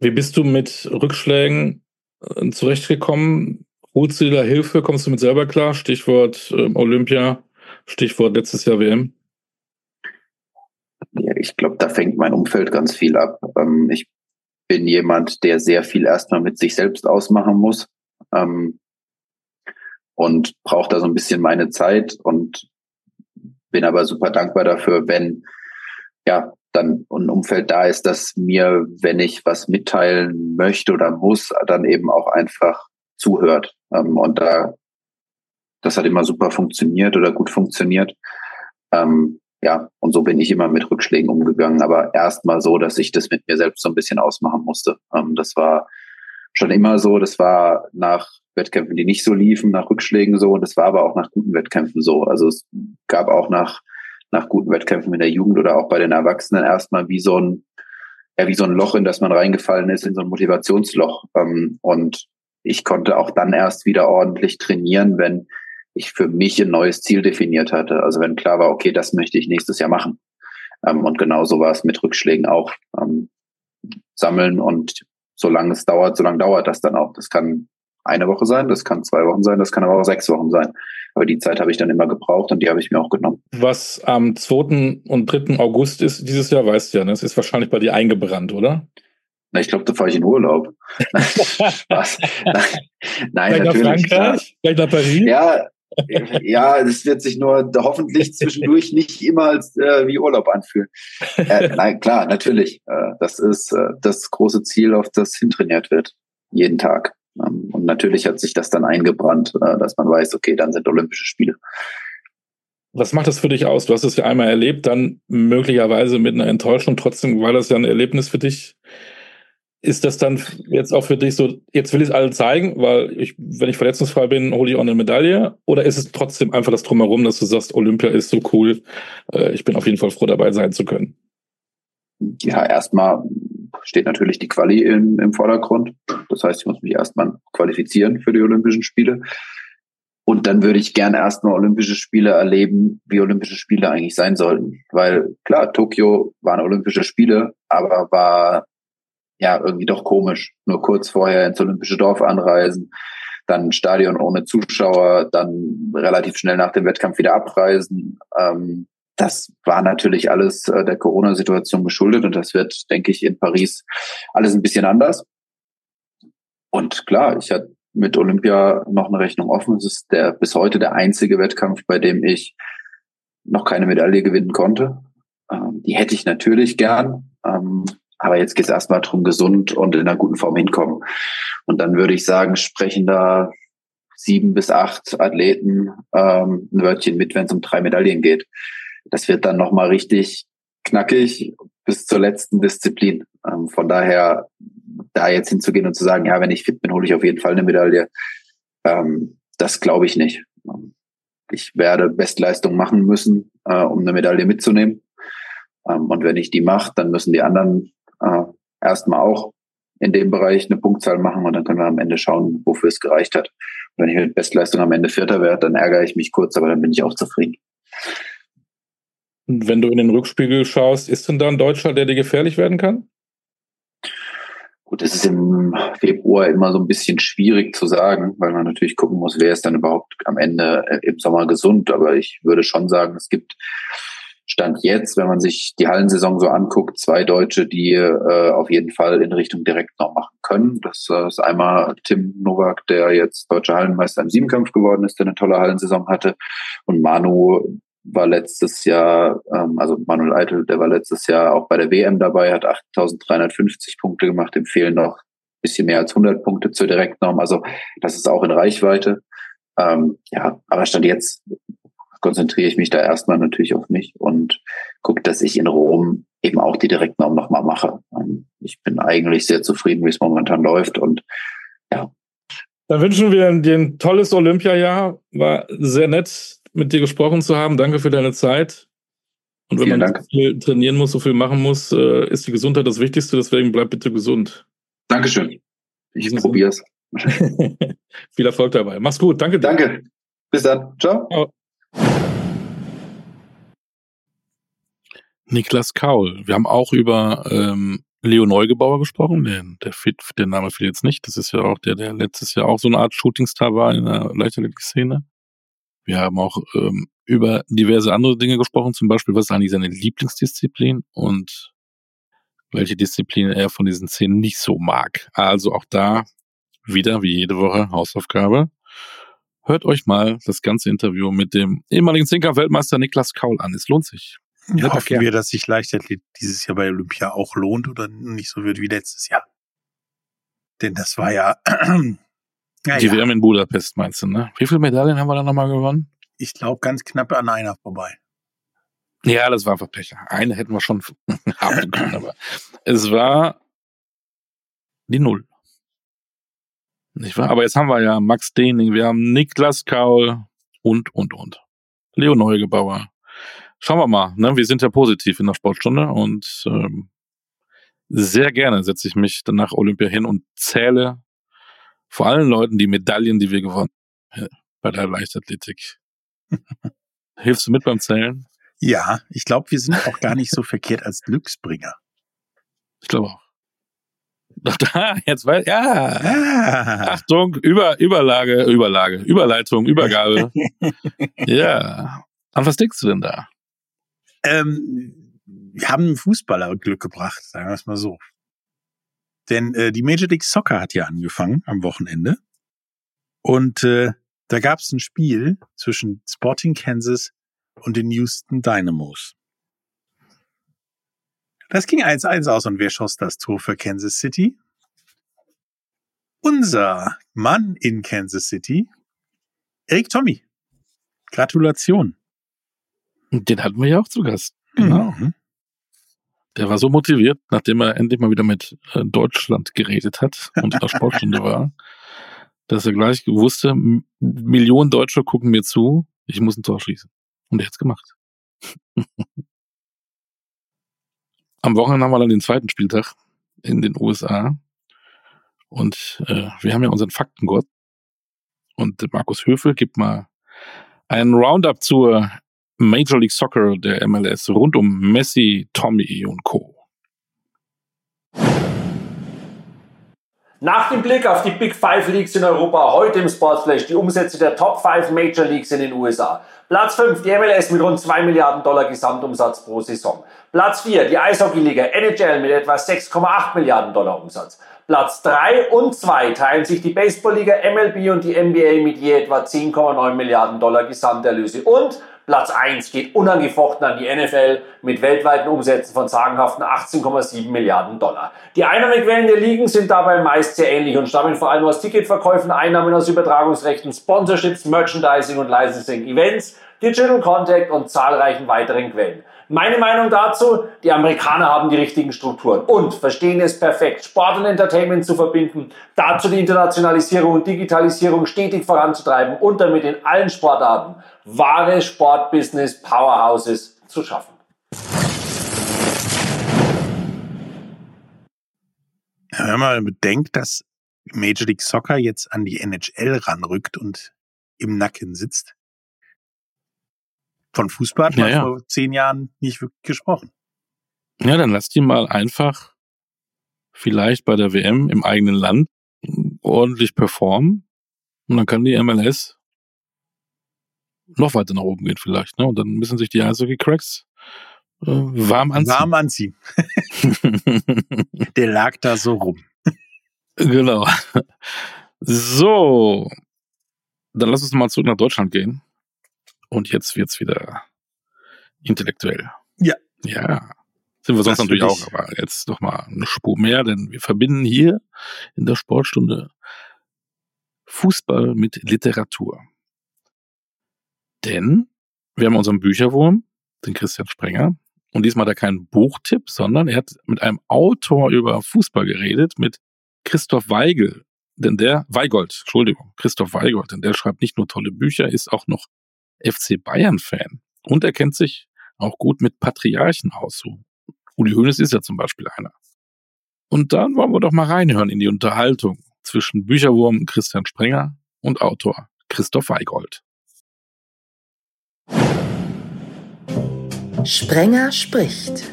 Wie bist du mit Rückschlägen äh, zurechtgekommen? Holst du dir da Hilfe? Kommst du mit selber klar? Stichwort äh, Olympia, Stichwort letztes Jahr WM. Ja, ich glaube, da fängt mein Umfeld ganz viel ab. Ähm, ich bin jemand, der sehr viel erstmal mit sich selbst ausmachen muss ähm, und braucht da so ein bisschen meine Zeit und bin aber super dankbar dafür, wenn ja dann ein Umfeld da ist, das mir, wenn ich was mitteilen möchte oder muss, dann eben auch einfach zuhört. Ähm, und da, das hat immer super funktioniert oder gut funktioniert. Ähm, ja, und so bin ich immer mit Rückschlägen umgegangen, aber erstmal so, dass ich das mit mir selbst so ein bisschen ausmachen musste. Ähm, das war schon immer so, das war nach Wettkämpfen, die nicht so liefen, nach Rückschlägen so, und das war aber auch nach guten Wettkämpfen so. Also es gab auch nach nach guten Wettkämpfen in der Jugend oder auch bei den Erwachsenen erstmal wie so ein, ja, wie so ein Loch, in das man reingefallen ist, in so ein Motivationsloch. Ähm, und ich konnte auch dann erst wieder ordentlich trainieren, wenn ich für mich ein neues Ziel definiert hatte. Also wenn klar war, okay, das möchte ich nächstes Jahr machen. Ähm, und genauso war es mit Rückschlägen auch. Ähm, sammeln und solange es dauert, solange dauert das dann auch. Das kann eine Woche sein, das kann zwei Wochen sein, das kann aber auch sechs Wochen sein. Aber die Zeit habe ich dann immer gebraucht und die habe ich mir auch genommen. Was am 2. und 3. August ist dieses Jahr, weißt du ja, ne? das ist wahrscheinlich bei dir eingebrannt, oder? Na, ich glaube, da fahre ich in Urlaub. Spaß. Nein, nein Vielleicht natürlich. Nach Frankreich? Vielleicht nach Paris? Ja, ja, das wird sich nur hoffentlich zwischendurch nicht immer als äh, wie Urlaub anfühlen. Äh, nein, klar, natürlich. Äh, das ist äh, das große Ziel, auf das hintrainiert wird. Jeden Tag. Natürlich hat sich das dann eingebrannt, äh, dass man weiß, okay, dann sind Olympische Spiele. Was macht das für dich aus? Du hast es ja einmal erlebt, dann möglicherweise mit einer Enttäuschung. Trotzdem war das ja ein Erlebnis für dich. Ist das dann jetzt auch für dich so, jetzt will ich es allen zeigen, weil ich, wenn ich verletzungsfrei bin, hole ich auch eine Medaille? Oder ist es trotzdem einfach das Drumherum, dass du sagst, Olympia ist so cool, äh, ich bin auf jeden Fall froh dabei sein zu können? Ja, erstmal steht natürlich die Quali im, im Vordergrund. Das heißt, ich muss mich erstmal qualifizieren für die Olympischen Spiele. Und dann würde ich gern erstmal Olympische Spiele erleben, wie Olympische Spiele eigentlich sein sollten. Weil klar, Tokio waren Olympische Spiele, aber war ja irgendwie doch komisch. Nur kurz vorher ins Olympische Dorf anreisen, dann ein Stadion ohne Zuschauer, dann relativ schnell nach dem Wettkampf wieder abreisen. Ähm, das war natürlich alles äh, der Corona-Situation geschuldet und das wird, denke ich, in Paris alles ein bisschen anders. Und klar, ich hatte mit Olympia noch eine Rechnung offen. Es ist der bis heute der einzige Wettkampf, bei dem ich noch keine Medaille gewinnen konnte. Ähm, die hätte ich natürlich gern. Ähm, aber jetzt geht es erstmal darum, gesund und in einer guten Form hinkommen. Und dann würde ich sagen, sprechen da sieben bis acht Athleten ähm, ein Wörtchen mit, wenn es um drei Medaillen geht. Das wird dann nochmal richtig knackig bis zur letzten Disziplin. Ähm, von daher, da jetzt hinzugehen und zu sagen, ja, wenn ich fit bin, hole ich auf jeden Fall eine Medaille, ähm, das glaube ich nicht. Ich werde Bestleistung machen müssen, äh, um eine Medaille mitzunehmen. Ähm, und wenn ich die mache, dann müssen die anderen äh, erstmal auch in dem Bereich eine Punktzahl machen und dann können wir am Ende schauen, wofür es gereicht hat. Wenn ich mit Bestleistung am Ende Vierter werde, dann ärgere ich mich kurz, aber dann bin ich auch zufrieden. Wenn du in den Rückspiegel schaust, ist denn da ein Deutscher, der dir gefährlich werden kann? Gut, es ist im Februar immer so ein bisschen schwierig zu sagen, weil man natürlich gucken muss, wer ist dann überhaupt am Ende äh, im Sommer gesund. Aber ich würde schon sagen, es gibt Stand jetzt, wenn man sich die Hallensaison so anguckt, zwei Deutsche, die äh, auf jeden Fall in Richtung direkt noch machen können. Das äh, ist einmal Tim Nowak, der jetzt deutscher Hallenmeister im Siebenkampf geworden ist, der eine tolle Hallensaison hatte. Und Manu war letztes Jahr, ähm, also Manuel Eitel, der war letztes Jahr auch bei der WM dabei, hat 8.350 Punkte gemacht, dem fehlen noch bisschen mehr als 100 Punkte zur Direktnorm. Also das ist auch in Reichweite. Ähm, ja, aber Stand jetzt konzentriere ich mich da erstmal natürlich auf mich und gucke, dass ich in Rom eben auch die Direktnorm nochmal mache. Ähm, ich bin eigentlich sehr zufrieden, wie es momentan läuft und ja. Dann wünschen wir dir ein tolles Olympiajahr. War sehr nett, mit dir gesprochen zu haben. Danke für deine Zeit. Und wenn Vielen man Dank. so viel trainieren muss, so viel machen muss, äh, ist die Gesundheit das Wichtigste. Deswegen bleib bitte gesund. Dankeschön. Ich probiere es. viel Erfolg dabei. Mach's gut. Danke. Dir. Danke. Bis dann. Ciao. Ciao. Niklas Kaul. Wir haben auch über ähm, Leo Neugebauer gesprochen. Der, der, der Name fiel jetzt nicht. Das ist ja auch der, der letztes Jahr auch so eine Art Shootingstar war in der Leichtathletik-Szene. Wir haben auch ähm, über diverse andere Dinge gesprochen, zum Beispiel, was ist eigentlich seine Lieblingsdisziplin und welche Disziplin er von diesen Szenen nicht so mag. Also auch da wieder wie jede Woche Hausaufgabe. Hört euch mal das ganze Interview mit dem ehemaligen Zinker-Weltmeister Niklas Kaul an. Es lohnt sich. Ja, hoffen wir, dass sich Leichtathletik dieses Jahr bei Olympia auch lohnt oder nicht so wird wie letztes Jahr. Denn das war ja. Ja die ja. WM in Budapest meinst du, ne? Wie viele Medaillen haben wir da nochmal gewonnen? Ich glaube, ganz knapp an einer vorbei. Ja, das war einfach Pech. Eine hätten wir schon haben können, aber es war die Null. Nicht wahr? Aber jetzt haben wir ja Max Dening, wir haben Niklas Kaul und, und, und. Leo Neugebauer, schauen wir mal. Ne? Wir sind ja positiv in der Sportstunde und ähm, sehr gerne setze ich mich dann nach Olympia hin und zähle vor allen Leuten die Medaillen, die wir gewonnen haben bei der Leichtathletik. Hilfst du mit beim Zählen? Ja, ich glaube, wir sind auch gar nicht so verkehrt als Glücksbringer. Ich glaube auch. Doch da, jetzt weiß ja. ja. Achtung, Über, Überlage, Überlage, Überleitung, Übergabe. ja. An was denkst du denn da? Ähm, wir haben einen Fußballer Glück gebracht, sagen wir es mal so. Denn äh, die Major League Soccer hat ja angefangen am Wochenende. Und äh, da gab es ein Spiel zwischen Sporting Kansas und den Houston Dynamos. Das ging 1-1 aus und wer schoss das Tor für Kansas City? Unser Mann in Kansas City, Eric Tommy. Gratulation. Den hatten wir ja auch zu Gast. Genau. Mhm. Der war so motiviert, nachdem er endlich mal wieder mit äh, Deutschland geredet hat und in der Sportstunde war, dass er gleich wusste, Millionen Deutsche gucken mir zu, ich muss ein Tor schießen. Und er hat's gemacht. Am Wochenende haben wir dann den zweiten Spieltag in den USA. Und äh, wir haben ja unseren Faktengott. Und Markus Höfel gibt mal einen Roundup zur Major League Soccer der MLS rund um Messi, Tommy und Co. Nach dem Blick auf die Big Five Leagues in Europa, heute im Sportflash die Umsätze der Top 5 Major Leagues in den USA. Platz 5 die MLS mit rund 2 Milliarden Dollar Gesamtumsatz pro Saison. Platz 4 die Eishockeyliga NHL mit etwa 6,8 Milliarden Dollar Umsatz. Platz 3 und 2 teilen sich die Baseballliga MLB und die NBA mit je etwa 10,9 Milliarden Dollar Gesamterlöse. Und Platz 1 geht unangefochten an die NFL mit weltweiten Umsätzen von sagenhaften 18,7 Milliarden Dollar. Die Einnahmequellen der Ligen sind dabei meist sehr ähnlich und stammen vor allem aus Ticketverkäufen, Einnahmen aus Übertragungsrechten, Sponsorships, Merchandising und Licensing, Events, Digital Contact und zahlreichen weiteren Quellen. Meine Meinung dazu, die Amerikaner haben die richtigen Strukturen und verstehen es perfekt, Sport und Entertainment zu verbinden, dazu die Internationalisierung und Digitalisierung stetig voranzutreiben und damit in allen Sportarten wahre Sportbusiness Powerhouses zu schaffen. wenn man bedenkt, dass Major League Soccer jetzt an die NHL ranrückt und im Nacken sitzt, von Fußball hat man ja, ja. vor zehn Jahren nicht wirklich gesprochen. Ja, dann lass die mal einfach vielleicht bei der WM im eigenen Land ordentlich performen. Und dann kann die MLS noch weiter nach oben gehen vielleicht. Ne? Und dann müssen sich die Eishockey-Cracks äh, warm anziehen. Warm anziehen. Der lag da so rum. Genau. So, dann lass uns mal zurück nach Deutschland gehen. Und jetzt wird's wieder intellektuell. Ja. Ja. Sind wir sonst natürlich auch, aber jetzt noch mal eine Spur mehr, denn wir verbinden hier in der Sportstunde Fußball mit Literatur. Denn wir haben unseren Bücherwurm, den Christian Sprenger, und diesmal hat er keinen Buchtipp, sondern er hat mit einem Autor über Fußball geredet, mit Christoph Weigel, denn der, Weigold, Entschuldigung, Christoph Weigold, denn der schreibt nicht nur tolle Bücher, ist auch noch FC Bayern-Fan und er kennt sich auch gut mit Patriarchen aus. So. Uli Hoeneß ist ja zum Beispiel einer. Und dann wollen wir doch mal reinhören in die Unterhaltung zwischen Bücherwurm Christian Sprenger und Autor Christoph Weigold. Sprenger spricht.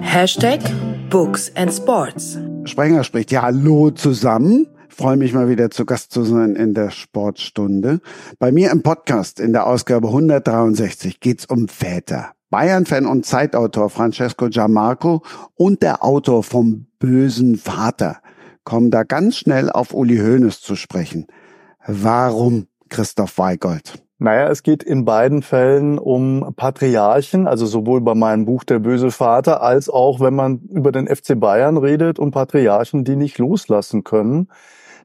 Hashtag Books and Sports. Sprenger spricht. Ja, hallo zusammen freue mich mal wieder zu Gast zu sein in der Sportstunde. Bei mir im Podcast in der Ausgabe 163 geht's um Väter. Bayern-Fan und Zeitautor Francesco Giammarco und der Autor vom bösen Vater kommen da ganz schnell auf Uli Hoeneß zu sprechen. Warum Christoph Weigold? Naja, es geht in beiden Fällen um Patriarchen, also sowohl bei meinem Buch Der böse Vater, als auch, wenn man über den FC Bayern redet, um Patriarchen, die nicht loslassen können.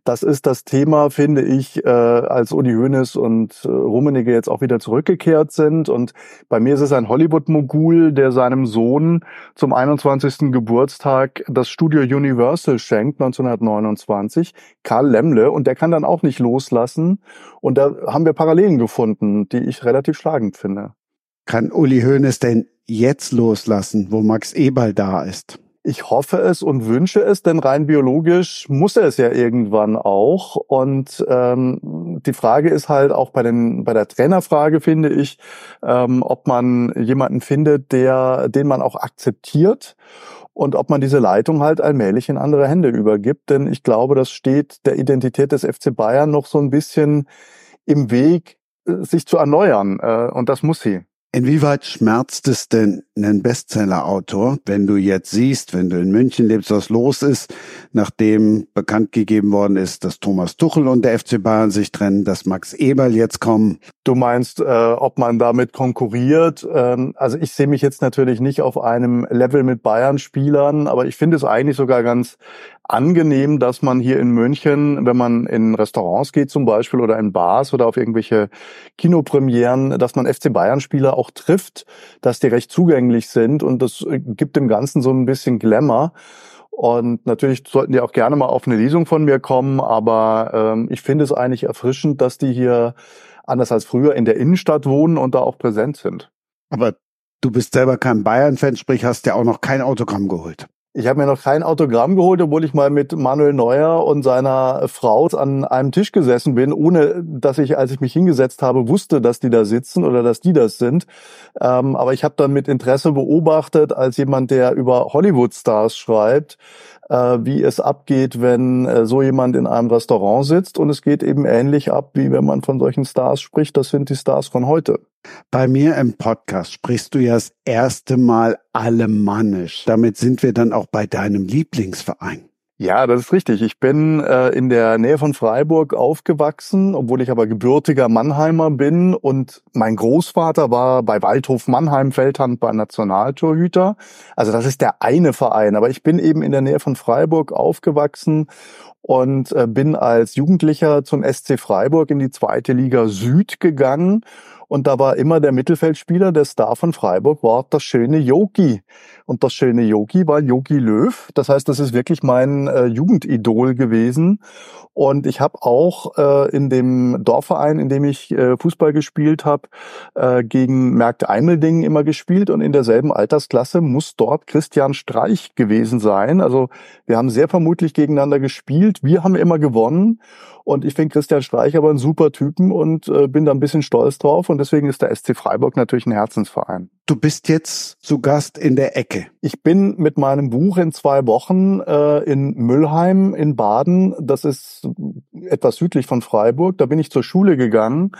Das ist das Thema, finde ich, äh, als Uli Hoeneß und äh, Rummenigge jetzt auch wieder zurückgekehrt sind. Und bei mir ist es ein Hollywood-Mogul, der seinem Sohn zum 21. Geburtstag das Studio Universal schenkt, 1929, Karl Lemmle. Und der kann dann auch nicht loslassen. Und da haben wir Parallelen gefunden, die ich relativ schlagend finde. Kann Uli Hoeneß denn jetzt loslassen, wo Max Eberl da ist? Ich hoffe es und wünsche es, denn rein biologisch muss er es ja irgendwann auch. Und ähm, die Frage ist halt auch bei den bei der Trainerfrage finde ich, ähm, ob man jemanden findet, der den man auch akzeptiert und ob man diese Leitung halt allmählich in andere Hände übergibt. Denn ich glaube, das steht der Identität des FC Bayern noch so ein bisschen im Weg, äh, sich zu erneuern. Äh, und das muss sie. Inwieweit schmerzt es denn einen Bestseller-Autor, wenn du jetzt siehst, wenn du in München lebst, was los ist, nachdem bekannt gegeben worden ist, dass Thomas Tuchel und der FC Bayern sich trennen, dass Max Eberl jetzt kommen? Du meinst, äh, ob man damit konkurriert? Ähm, also ich sehe mich jetzt natürlich nicht auf einem Level mit Bayern-Spielern, aber ich finde es eigentlich sogar ganz angenehm, dass man hier in München, wenn man in Restaurants geht zum Beispiel oder in Bars oder auf irgendwelche Kinopremieren, dass man FC Bayern-Spieler auch trifft, dass die recht zugänglich sind und das gibt dem Ganzen so ein bisschen Glamour. Und natürlich sollten die auch gerne mal auf eine Lesung von mir kommen, aber ähm, ich finde es eigentlich erfrischend, dass die hier anders als früher in der Innenstadt wohnen und da auch präsent sind. Aber du bist selber kein Bayern-Fan, sprich hast ja auch noch kein Autogramm geholt. Ich habe mir noch kein Autogramm geholt, obwohl ich mal mit Manuel Neuer und seiner Frau an einem Tisch gesessen bin, ohne dass ich, als ich mich hingesetzt habe, wusste, dass die da sitzen oder dass die das sind. Ähm, aber ich habe dann mit Interesse beobachtet, als jemand, der über Hollywood-Stars schreibt, wie es abgeht, wenn äh, so jemand in einem Restaurant sitzt. Und es geht eben ähnlich ab, wie wenn man von solchen Stars spricht. Das sind die Stars von heute. Bei mir im Podcast sprichst du ja das erste Mal alemannisch. Damit sind wir dann auch bei deinem Lieblingsverein. Ja, das ist richtig. Ich bin äh, in der Nähe von Freiburg aufgewachsen, obwohl ich aber gebürtiger Mannheimer bin. Und mein Großvater war bei Waldhof Mannheim Feldhandball Nationaltorhüter. Also das ist der eine Verein. Aber ich bin eben in der Nähe von Freiburg aufgewachsen und äh, bin als Jugendlicher zum SC Freiburg in die zweite Liga Süd gegangen und da war immer der Mittelfeldspieler, der Star von Freiburg, war das schöne Yogi. Und das schöne Yogi war Yogi Löw. Das heißt, das ist wirklich mein äh, Jugendidol gewesen. Und ich habe auch äh, in dem Dorfverein, in dem ich äh, Fußball gespielt habe, äh, gegen Märkte Eimeldingen immer gespielt. Und in derselben Altersklasse muss dort Christian Streich gewesen sein. Also wir haben sehr vermutlich gegeneinander gespielt. Wir haben immer gewonnen. Und ich finde Christian Streich aber einen super Typen und äh, bin da ein bisschen stolz drauf. Und deswegen ist der SC Freiburg natürlich ein Herzensverein. Du bist jetzt zu Gast in der Ecke. Ich bin mit meinem Buch in zwei Wochen äh, in Müllheim in Baden. Das ist etwas südlich von Freiburg. Da bin ich zur Schule gegangen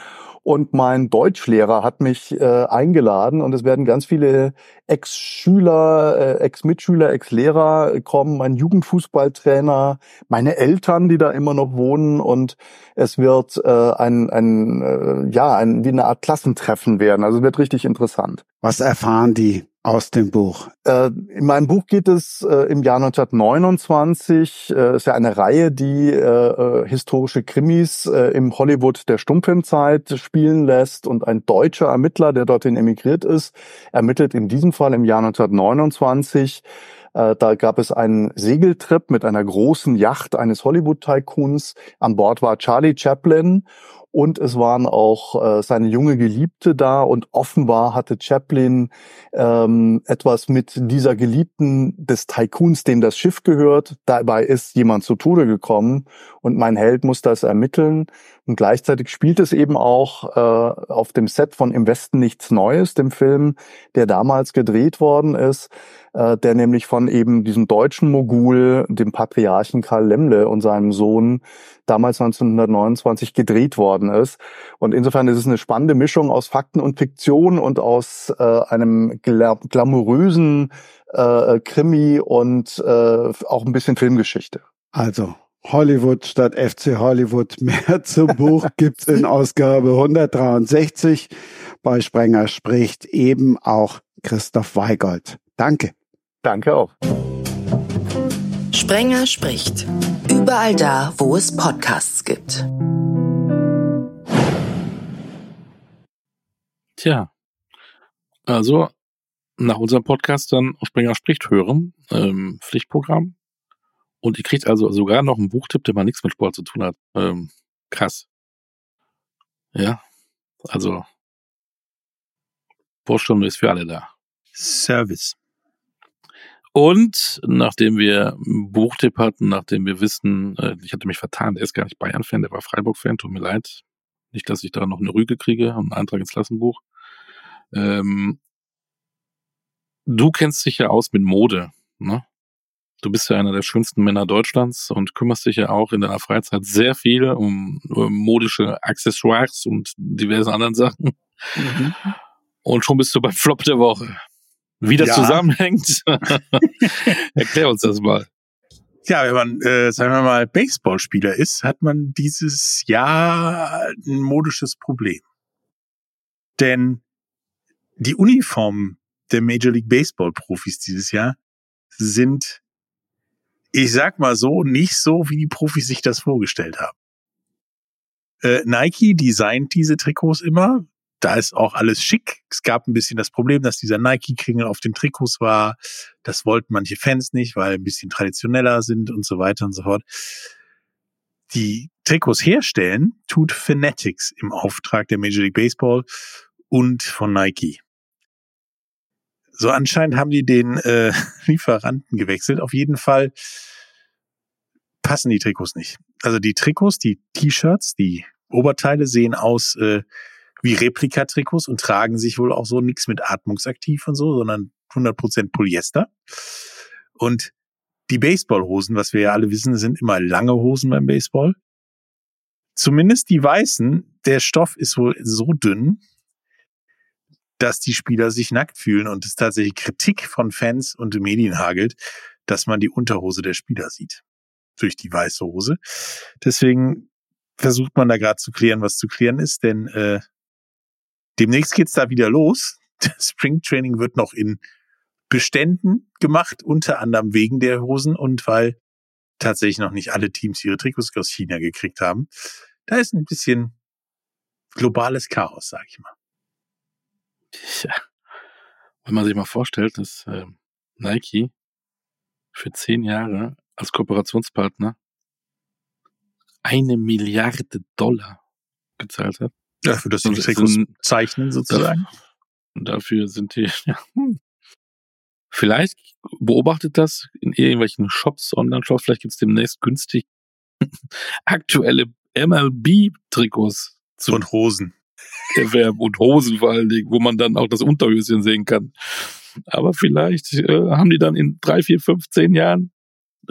und mein Deutschlehrer hat mich äh, eingeladen und es werden ganz viele Ex-Schüler, äh, Ex-Mitschüler, Ex-Lehrer kommen, mein Jugendfußballtrainer, meine Eltern, die da immer noch wohnen und es wird äh, ein, ein äh, ja ein wie eine Art Klassentreffen werden. Also es wird richtig interessant. Was erfahren die aus dem Buch? Äh, in meinem Buch geht es äh, im Jahr 1929, äh, ist ja eine Reihe, die äh, äh, historische Krimis äh, im Hollywood der Stummfilmzeit spielen lässt und ein deutscher Ermittler, der dorthin emigriert ist, ermittelt in diesem Fall im Jahr 1929 äh, da gab es einen Segeltrip mit einer großen Yacht eines Hollywood-Tycoons. An Bord war Charlie Chaplin und es waren auch äh, seine junge Geliebte da und offenbar hatte Chaplin ähm, etwas mit dieser Geliebten des Tycoons, dem das Schiff gehört. Dabei ist jemand zu Tode gekommen und mein Held muss das ermitteln. Und gleichzeitig spielt es eben auch äh, auf dem Set von Im Westen nichts Neues, dem Film, der damals gedreht worden ist äh, der nämlich von eben diesem deutschen Mogul, dem Patriarchen Karl Lemle und seinem Sohn damals 1929 gedreht worden ist. Und insofern ist es eine spannende Mischung aus Fakten und Fiktion und aus äh, einem gla glamourösen äh, Krimi und äh, auch ein bisschen Filmgeschichte. Also Hollywood statt FC Hollywood. Mehr zum Buch gibt's in Ausgabe 163. Bei Sprenger spricht eben auch Christoph Weigold. Danke. Danke auch. Sprenger spricht. Überall da, wo es Podcasts gibt. Tja. Also, nach unserem Podcast dann Sprenger spricht hören, ähm, Pflichtprogramm. Und ihr kriegt also sogar noch einen Buchtipp, der mal nichts mit Sport zu tun hat. Ähm, krass. Ja, also Vorstunde ist für alle da. Service. Und nachdem wir einen Buchtipp hatten, nachdem wir wissen, äh, ich hatte mich vertan, der ist gar nicht Bayern-Fan, der war Freiburg-Fan, tut mir leid. Nicht, dass ich da noch eine Rüge kriege und einen Eintrag ins Klassenbuch. Ähm, du kennst dich ja aus mit Mode, ne? Du bist ja einer der schönsten Männer Deutschlands und kümmerst dich ja auch in deiner Freizeit sehr viel um, um modische Accessoires und diverse anderen Sachen. Mhm. Und schon bist du beim Flop der Woche. Wie das ja. zusammenhängt, erklär uns das mal. Ja, wenn man, äh, sagen wir mal, Baseballspieler ist, hat man dieses Jahr ein modisches Problem. Denn die Uniformen der Major League Baseball Profis dieses Jahr sind, ich sag mal so, nicht so, wie die Profis sich das vorgestellt haben. Äh, Nike designt diese Trikots immer, da ist auch alles schick. Es gab ein bisschen das Problem, dass dieser Nike-Kringel auf den Trikots war. Das wollten manche Fans nicht, weil ein bisschen traditioneller sind und so weiter und so fort. Die Trikots herstellen tut Fanatics im Auftrag der Major League Baseball und von Nike. So anscheinend haben die den äh, Lieferanten gewechselt. Auf jeden Fall passen die Trikots nicht. Also die Trikots, die T-Shirts, die Oberteile sehen aus äh, wie Replikatrikots und tragen sich wohl auch so nichts mit atmungsaktiv und so, sondern 100% Polyester. Und die Baseballhosen, was wir ja alle wissen, sind immer lange Hosen beim Baseball. Zumindest die weißen, der Stoff ist wohl so dünn, dass die Spieler sich nackt fühlen und es tatsächlich Kritik von Fans und Medien hagelt, dass man die Unterhose der Spieler sieht. Durch die weiße Hose. Deswegen versucht man da gerade zu klären, was zu klären ist, denn äh, demnächst geht's da wieder los. Das Springtraining wird noch in Beständen gemacht, unter anderem wegen der Hosen und weil tatsächlich noch nicht alle Teams ihre Trikots aus China gekriegt haben. Da ist ein bisschen globales Chaos, sag ich mal. Ja. Wenn man sich mal vorstellt, dass äh, Nike für zehn Jahre als Kooperationspartner eine Milliarde Dollar gezahlt hat. Ja, für das sie die Trikots zeichnen sozusagen. Dafür sind die, ja. Vielleicht beobachtet das in irgendwelchen Shops, Online-Shops, vielleicht gibt es demnächst günstig aktuelle MLB-Trikots und Hosen. Erwerben und Hosen vor allen Dingen, wo man dann auch das Unterhöschen sehen kann. Aber vielleicht äh, haben die dann in drei, vier, fünf, zehn Jahren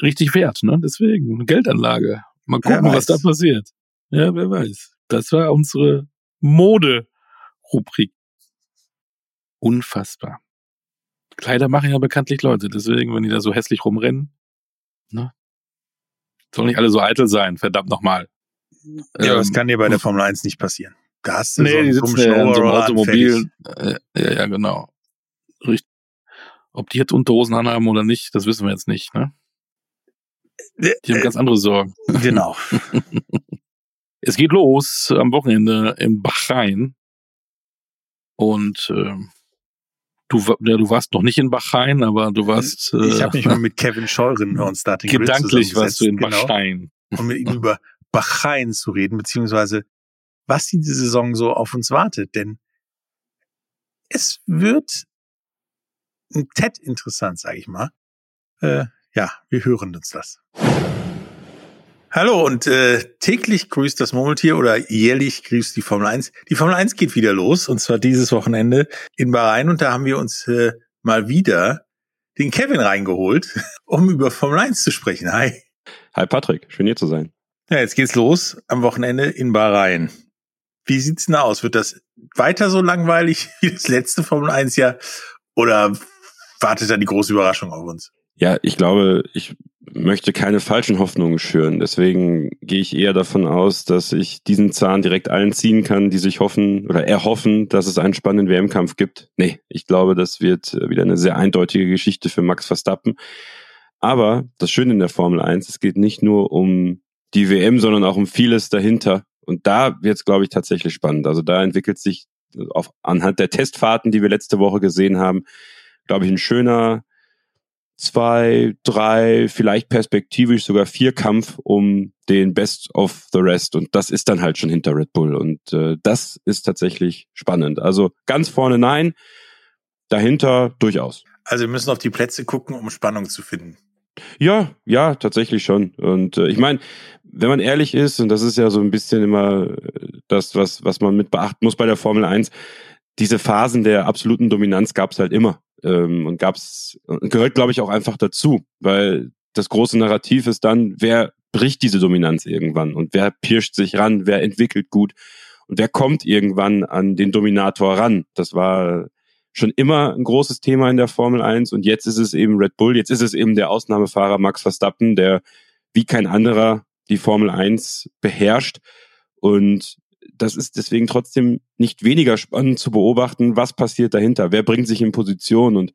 richtig Wert, ne? Deswegen eine Geldanlage. Mal gucken, was da passiert. Ja, wer weiß. Das war unsere Mode-Rubrik. Unfassbar. Kleider machen ja bekanntlich Leute, deswegen, wenn die da so hässlich rumrennen, ne? Soll nicht alle so eitel sein, verdammt nochmal. Ja, ähm, das kann dir bei der Formel 1 nicht passieren. Da hast du nee, so die sitzen ja in so einem Automobil. Äh, ja, ja, genau. Richtig. Ob die jetzt Unterhosen anhaben oder nicht, das wissen wir jetzt nicht, ne? Die haben äh, ganz andere Sorgen. Genau. es geht los am Wochenende in Bahrain. Und äh, du, ja, du warst noch nicht in Bahrain, aber du warst. Äh, ich habe mich mal mit Kevin Scheuren bei uns Starting Gedanklich warst du in genau, Bahrain. Um mit ihm über Bahrain zu reden, beziehungsweise was diese Saison so auf uns wartet. Denn es wird ein Ted interessant, sage ich mal. Äh, ja, wir hören uns das. Hallo und äh, täglich grüßt das Murmeltier oder jährlich grüßt die Formel 1. Die Formel 1 geht wieder los und zwar dieses Wochenende in Bahrain und da haben wir uns äh, mal wieder den Kevin reingeholt, um über Formel 1 zu sprechen. Hi. Hi Patrick, schön hier zu sein. Ja, jetzt geht's los am Wochenende in Bahrain. Wie sieht's denn aus? Wird das weiter so langweilig wie das letzte Formel 1 Jahr oder wartet da die große Überraschung auf uns? Ja, ich glaube, ich möchte keine falschen Hoffnungen schüren. Deswegen gehe ich eher davon aus, dass ich diesen Zahn direkt allen ziehen kann, die sich hoffen oder erhoffen, dass es einen spannenden WM-Kampf gibt. Nee, ich glaube, das wird wieder eine sehr eindeutige Geschichte für Max Verstappen. Aber das Schöne in der Formel 1, es geht nicht nur um die WM, sondern auch um vieles dahinter. Und da wird es, glaube ich, tatsächlich spannend. Also da entwickelt sich auf, anhand der Testfahrten, die wir letzte Woche gesehen haben, glaube ich, ein schöner zwei, drei, vielleicht perspektivisch sogar vier Kampf um den Best of the Rest. Und das ist dann halt schon hinter Red Bull. Und äh, das ist tatsächlich spannend. Also ganz vorne nein, dahinter durchaus. Also wir müssen auf die Plätze gucken, um Spannung zu finden. Ja, ja, tatsächlich schon. Und äh, ich meine, wenn man ehrlich ist, und das ist ja so ein bisschen immer äh, das, was, was man mit beachten muss bei der Formel 1, diese Phasen der absoluten Dominanz gab es halt immer ähm, und gab's gehört, glaube ich, auch einfach dazu, weil das große Narrativ ist dann, wer bricht diese Dominanz irgendwann und wer pirscht sich ran, wer entwickelt gut und wer kommt irgendwann an den Dominator ran. Das war schon immer ein großes Thema in der Formel 1 und jetzt ist es eben Red Bull, jetzt ist es eben der Ausnahmefahrer Max Verstappen, der wie kein anderer die Formel 1 beherrscht und das ist deswegen trotzdem nicht weniger spannend zu beobachten, was passiert dahinter, wer bringt sich in Position und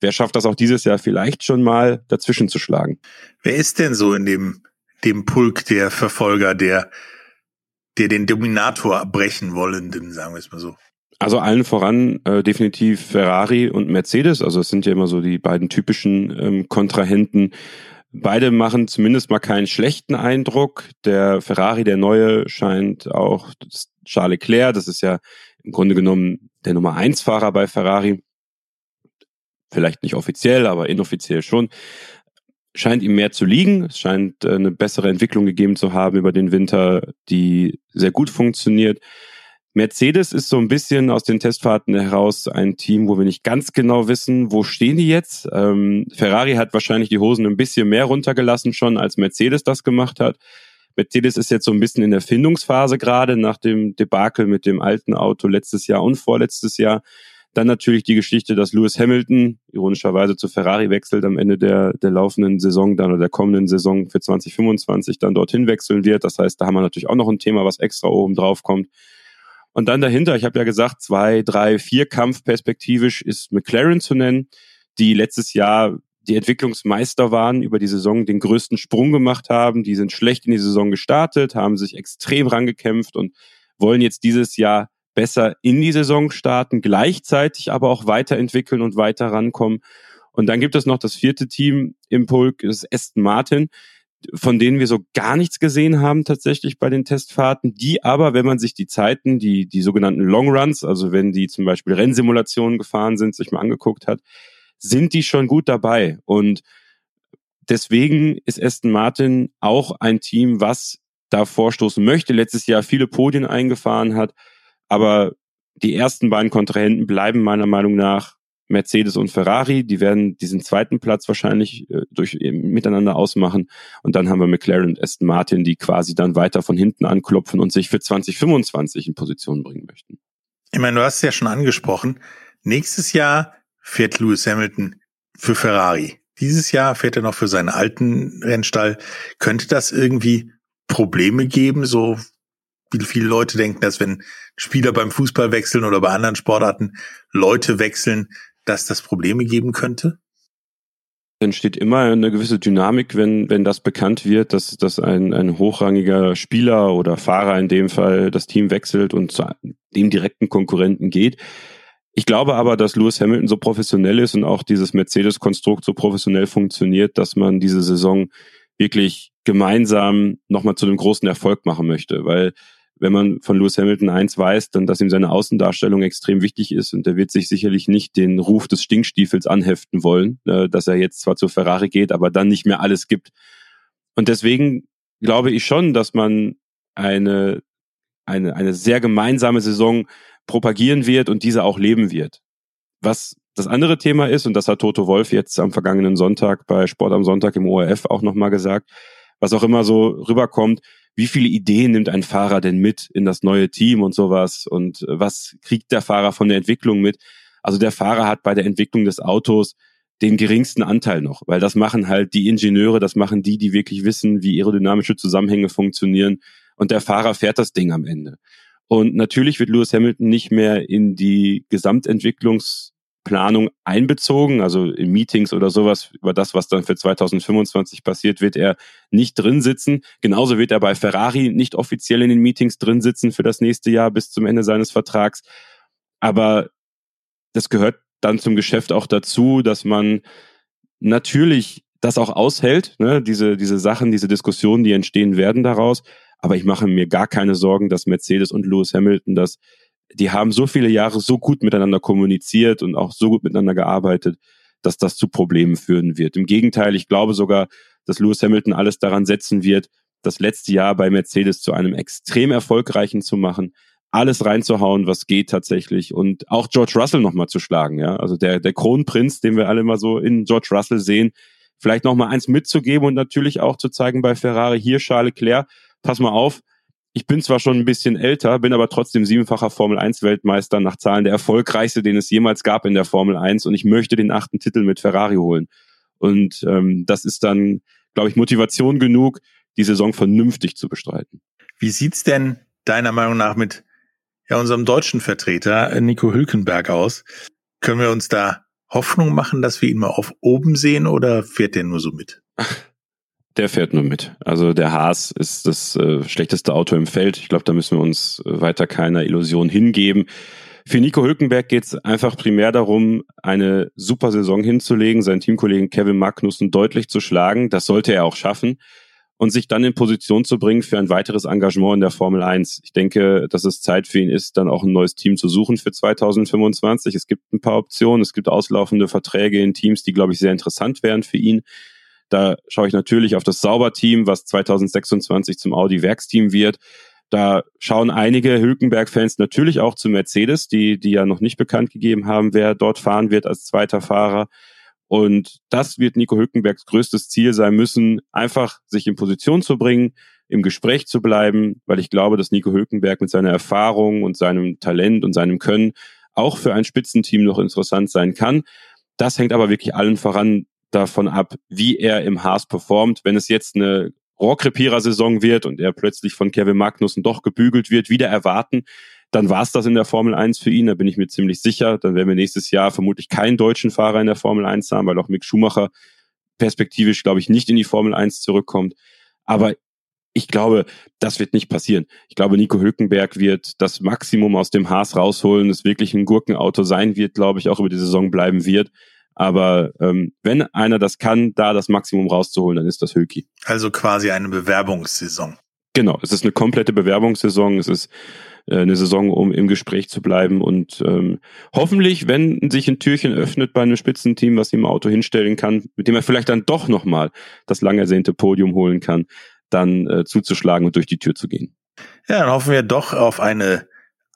wer schafft das auch dieses Jahr vielleicht schon mal dazwischen zu schlagen. Wer ist denn so in dem, dem Pulk der Verfolger, der, der den Dominator brechen wollenden, sagen wir es mal so? Also allen voran äh, definitiv Ferrari und Mercedes. Also es sind ja immer so die beiden typischen ähm, Kontrahenten Beide machen zumindest mal keinen schlechten Eindruck. Der Ferrari, der neue, scheint auch Charles Leclerc, das ist ja im Grunde genommen der Nummer eins Fahrer bei Ferrari, vielleicht nicht offiziell, aber inoffiziell schon, scheint ihm mehr zu liegen. Es scheint äh, eine bessere Entwicklung gegeben zu haben über den Winter, die sehr gut funktioniert. Mercedes ist so ein bisschen aus den Testfahrten heraus ein Team, wo wir nicht ganz genau wissen, wo stehen die jetzt. Ähm, Ferrari hat wahrscheinlich die Hosen ein bisschen mehr runtergelassen schon, als Mercedes das gemacht hat. Mercedes ist jetzt so ein bisschen in der Findungsphase gerade nach dem Debakel mit dem alten Auto letztes Jahr und vorletztes Jahr. Dann natürlich die Geschichte, dass Lewis Hamilton ironischerweise zu Ferrari wechselt am Ende der, der laufenden Saison dann oder der kommenden Saison für 2025 dann dorthin wechseln wird. Das heißt, da haben wir natürlich auch noch ein Thema, was extra oben drauf kommt. Und dann dahinter, ich habe ja gesagt, zwei, drei, vier Kampf perspektivisch ist McLaren zu nennen, die letztes Jahr die Entwicklungsmeister waren, über die Saison den größten Sprung gemacht haben. Die sind schlecht in die Saison gestartet, haben sich extrem rangekämpft und wollen jetzt dieses Jahr besser in die Saison starten, gleichzeitig aber auch weiterentwickeln und weiter rankommen. Und dann gibt es noch das vierte Team im Pulk, das ist Aston Martin, von denen wir so gar nichts gesehen haben tatsächlich bei den Testfahrten, die aber, wenn man sich die Zeiten, die, die sogenannten Long Runs, also wenn die zum Beispiel Rennsimulationen gefahren sind, sich mal angeguckt hat, sind die schon gut dabei. Und deswegen ist Aston Martin auch ein Team, was da vorstoßen möchte, letztes Jahr viele Podien eingefahren hat, aber die ersten beiden Kontrahenten bleiben meiner Meinung nach Mercedes und Ferrari. Die werden diesen zweiten Platz wahrscheinlich äh, durch äh, miteinander ausmachen. Und dann haben wir McLaren und Aston Martin, die quasi dann weiter von hinten anklopfen und sich für 2025 in Position bringen möchten. Ich meine, du hast es ja schon angesprochen. Nächstes Jahr fährt Lewis Hamilton für Ferrari. Dieses Jahr fährt er noch für seinen alten Rennstall. Könnte das irgendwie Probleme geben, so wie viele Leute denken, dass wenn Spieler beim Fußball wechseln oder bei anderen Sportarten Leute wechseln, dass das Probleme geben könnte? entsteht immer eine gewisse Dynamik, wenn, wenn das bekannt wird, dass, dass ein, ein hochrangiger Spieler oder Fahrer in dem Fall das Team wechselt und zu dem direkten Konkurrenten geht. Ich glaube aber, dass Lewis Hamilton so professionell ist und auch dieses Mercedes-Konstrukt so professionell funktioniert, dass man diese Saison wirklich gemeinsam nochmal zu einem großen Erfolg machen möchte, weil wenn man von Lewis Hamilton eins weiß, dann, dass ihm seine Außendarstellung extrem wichtig ist und er wird sich sicherlich nicht den Ruf des Stinkstiefels anheften wollen, äh, dass er jetzt zwar zu Ferrari geht, aber dann nicht mehr alles gibt. Und deswegen glaube ich schon, dass man eine, eine, eine sehr gemeinsame Saison propagieren wird und diese auch leben wird. Was das andere Thema ist, und das hat Toto Wolf jetzt am vergangenen Sonntag bei Sport am Sonntag im ORF auch nochmal gesagt, was auch immer so rüberkommt, wie viele Ideen nimmt ein Fahrer denn mit in das neue Team und sowas und äh, was kriegt der Fahrer von der Entwicklung mit? Also der Fahrer hat bei der Entwicklung des Autos den geringsten Anteil noch, weil das machen halt die Ingenieure, das machen die, die wirklich wissen, wie aerodynamische Zusammenhänge funktionieren und der Fahrer fährt das Ding am Ende. Und natürlich wird Lewis Hamilton nicht mehr in die Gesamtentwicklungs Planung einbezogen, also in Meetings oder sowas über das, was dann für 2025 passiert, wird er nicht drin sitzen. Genauso wird er bei Ferrari nicht offiziell in den Meetings drin sitzen für das nächste Jahr bis zum Ende seines Vertrags. Aber das gehört dann zum Geschäft auch dazu, dass man natürlich das auch aushält, ne? diese, diese Sachen, diese Diskussionen, die entstehen werden daraus. Aber ich mache mir gar keine Sorgen, dass Mercedes und Lewis Hamilton das die haben so viele Jahre so gut miteinander kommuniziert und auch so gut miteinander gearbeitet, dass das zu Problemen führen wird. Im Gegenteil, ich glaube sogar, dass Lewis Hamilton alles daran setzen wird, das letzte Jahr bei Mercedes zu einem extrem erfolgreichen zu machen, alles reinzuhauen, was geht tatsächlich und auch George Russell nochmal zu schlagen, ja. Also der, der Kronprinz, den wir alle immer so in George Russell sehen, vielleicht nochmal eins mitzugeben und natürlich auch zu zeigen bei Ferrari, hier Charles Leclerc, pass mal auf, ich bin zwar schon ein bisschen älter, bin aber trotzdem siebenfacher Formel 1 Weltmeister nach Zahlen der erfolgreichste, den es jemals gab in der Formel 1 und ich möchte den achten Titel mit Ferrari holen. Und ähm, das ist dann, glaube ich, Motivation genug, die Saison vernünftig zu bestreiten. Wie sieht's denn deiner Meinung nach mit ja, unserem deutschen Vertreter Nico Hülkenberg aus? Können wir uns da Hoffnung machen, dass wir ihn mal auf oben sehen oder fährt der nur so mit? Der fährt nur mit. Also der Haas ist das äh, schlechteste Auto im Feld. Ich glaube, da müssen wir uns äh, weiter keiner Illusion hingeben. Für Nico Hülkenberg geht es einfach primär darum, eine super Saison hinzulegen, seinen Teamkollegen Kevin Magnussen deutlich zu schlagen. Das sollte er auch schaffen. und sich dann in Position zu bringen für ein weiteres Engagement in der Formel 1. Ich denke, dass es Zeit für ihn ist, dann auch ein neues Team zu suchen für 2025. Es gibt ein paar Optionen, es gibt auslaufende Verträge in Teams, die, glaube ich, sehr interessant wären für ihn. Da schaue ich natürlich auf das Sauber-Team, was 2026 zum Audi-Werksteam wird. Da schauen einige Hülkenberg-Fans natürlich auch zu Mercedes, die, die ja noch nicht bekannt gegeben haben, wer dort fahren wird als zweiter Fahrer. Und das wird Nico Hülkenbergs größtes Ziel sein müssen, einfach sich in Position zu bringen, im Gespräch zu bleiben, weil ich glaube, dass Nico Hülkenberg mit seiner Erfahrung und seinem Talent und seinem Können auch für ein Spitzenteam noch interessant sein kann. Das hängt aber wirklich allen voran davon ab, wie er im Haas performt. Wenn es jetzt eine Rohrkrepierer-Saison wird und er plötzlich von Kevin Magnussen doch gebügelt wird, wieder erwarten, dann war es das in der Formel 1 für ihn, da bin ich mir ziemlich sicher. Dann werden wir nächstes Jahr vermutlich keinen deutschen Fahrer in der Formel 1 haben, weil auch Mick Schumacher perspektivisch, glaube ich, nicht in die Formel 1 zurückkommt. Aber ich glaube, das wird nicht passieren. Ich glaube, Nico Hülkenberg wird das Maximum aus dem Haas rausholen, es wirklich ein Gurkenauto sein wird, glaube ich, auch über die Saison bleiben wird. Aber ähm, wenn einer das kann, da das Maximum rauszuholen, dann ist das Hülki. Also quasi eine Bewerbungssaison. Genau, es ist eine komplette Bewerbungssaison. Es ist äh, eine Saison, um im Gespräch zu bleiben und ähm, hoffentlich, wenn sich ein Türchen öffnet bei einem Spitzenteam, was ihm Auto hinstellen kann, mit dem er vielleicht dann doch nochmal das lang ersehnte Podium holen kann, dann äh, zuzuschlagen und durch die Tür zu gehen. Ja, dann hoffen wir doch auf eine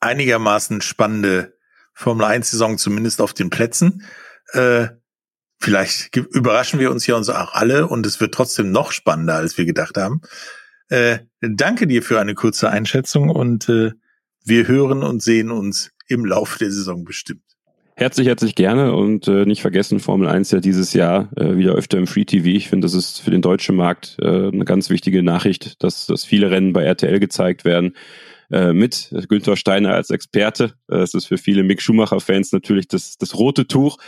einigermaßen spannende Formel 1 Saison, zumindest auf den Plätzen. Äh, vielleicht überraschen wir uns ja uns auch alle und es wird trotzdem noch spannender, als wir gedacht haben. Äh, danke dir für eine kurze Einschätzung und äh, wir hören und sehen uns im Laufe der Saison bestimmt. Herzlich, herzlich gerne und äh, nicht vergessen, Formel 1 ja dieses Jahr äh, wieder öfter im Free TV. Ich finde, das ist für den deutschen Markt äh, eine ganz wichtige Nachricht, dass, dass viele Rennen bei RTL gezeigt werden. Äh, mit Günther Steiner als Experte. Äh, es ist für viele Mick Schumacher-Fans natürlich das, das rote Tuch.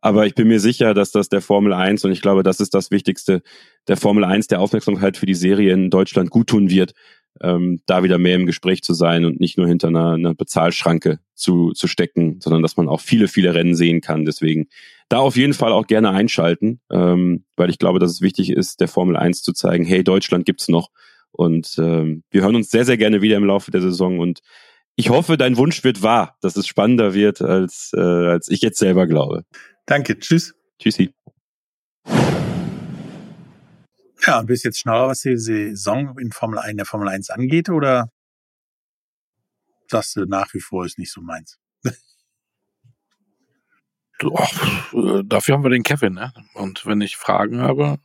Aber ich bin mir sicher, dass das der Formel 1 und ich glaube, das ist das Wichtigste, der Formel 1 der Aufmerksamkeit für die Serie in Deutschland guttun wird, ähm, da wieder mehr im Gespräch zu sein und nicht nur hinter einer, einer Bezahlschranke zu, zu stecken, sondern dass man auch viele, viele Rennen sehen kann. Deswegen da auf jeden Fall auch gerne einschalten, ähm, weil ich glaube, dass es wichtig ist, der Formel 1 zu zeigen, hey, Deutschland gibt's noch. Und ähm, wir hören uns sehr, sehr gerne wieder im Laufe der Saison und ich hoffe, dein Wunsch wird wahr, dass es spannender wird, als, äh, als ich jetzt selber glaube. Danke, tschüss. Tschüssi. Ja, und bist jetzt schnauer, was die Saison in Formel 1, der Formel 1 angeht, oder sagst du nach wie vor ist nicht so meins? Äh, dafür haben wir den Kevin, ne? Und wenn ich Fragen habe,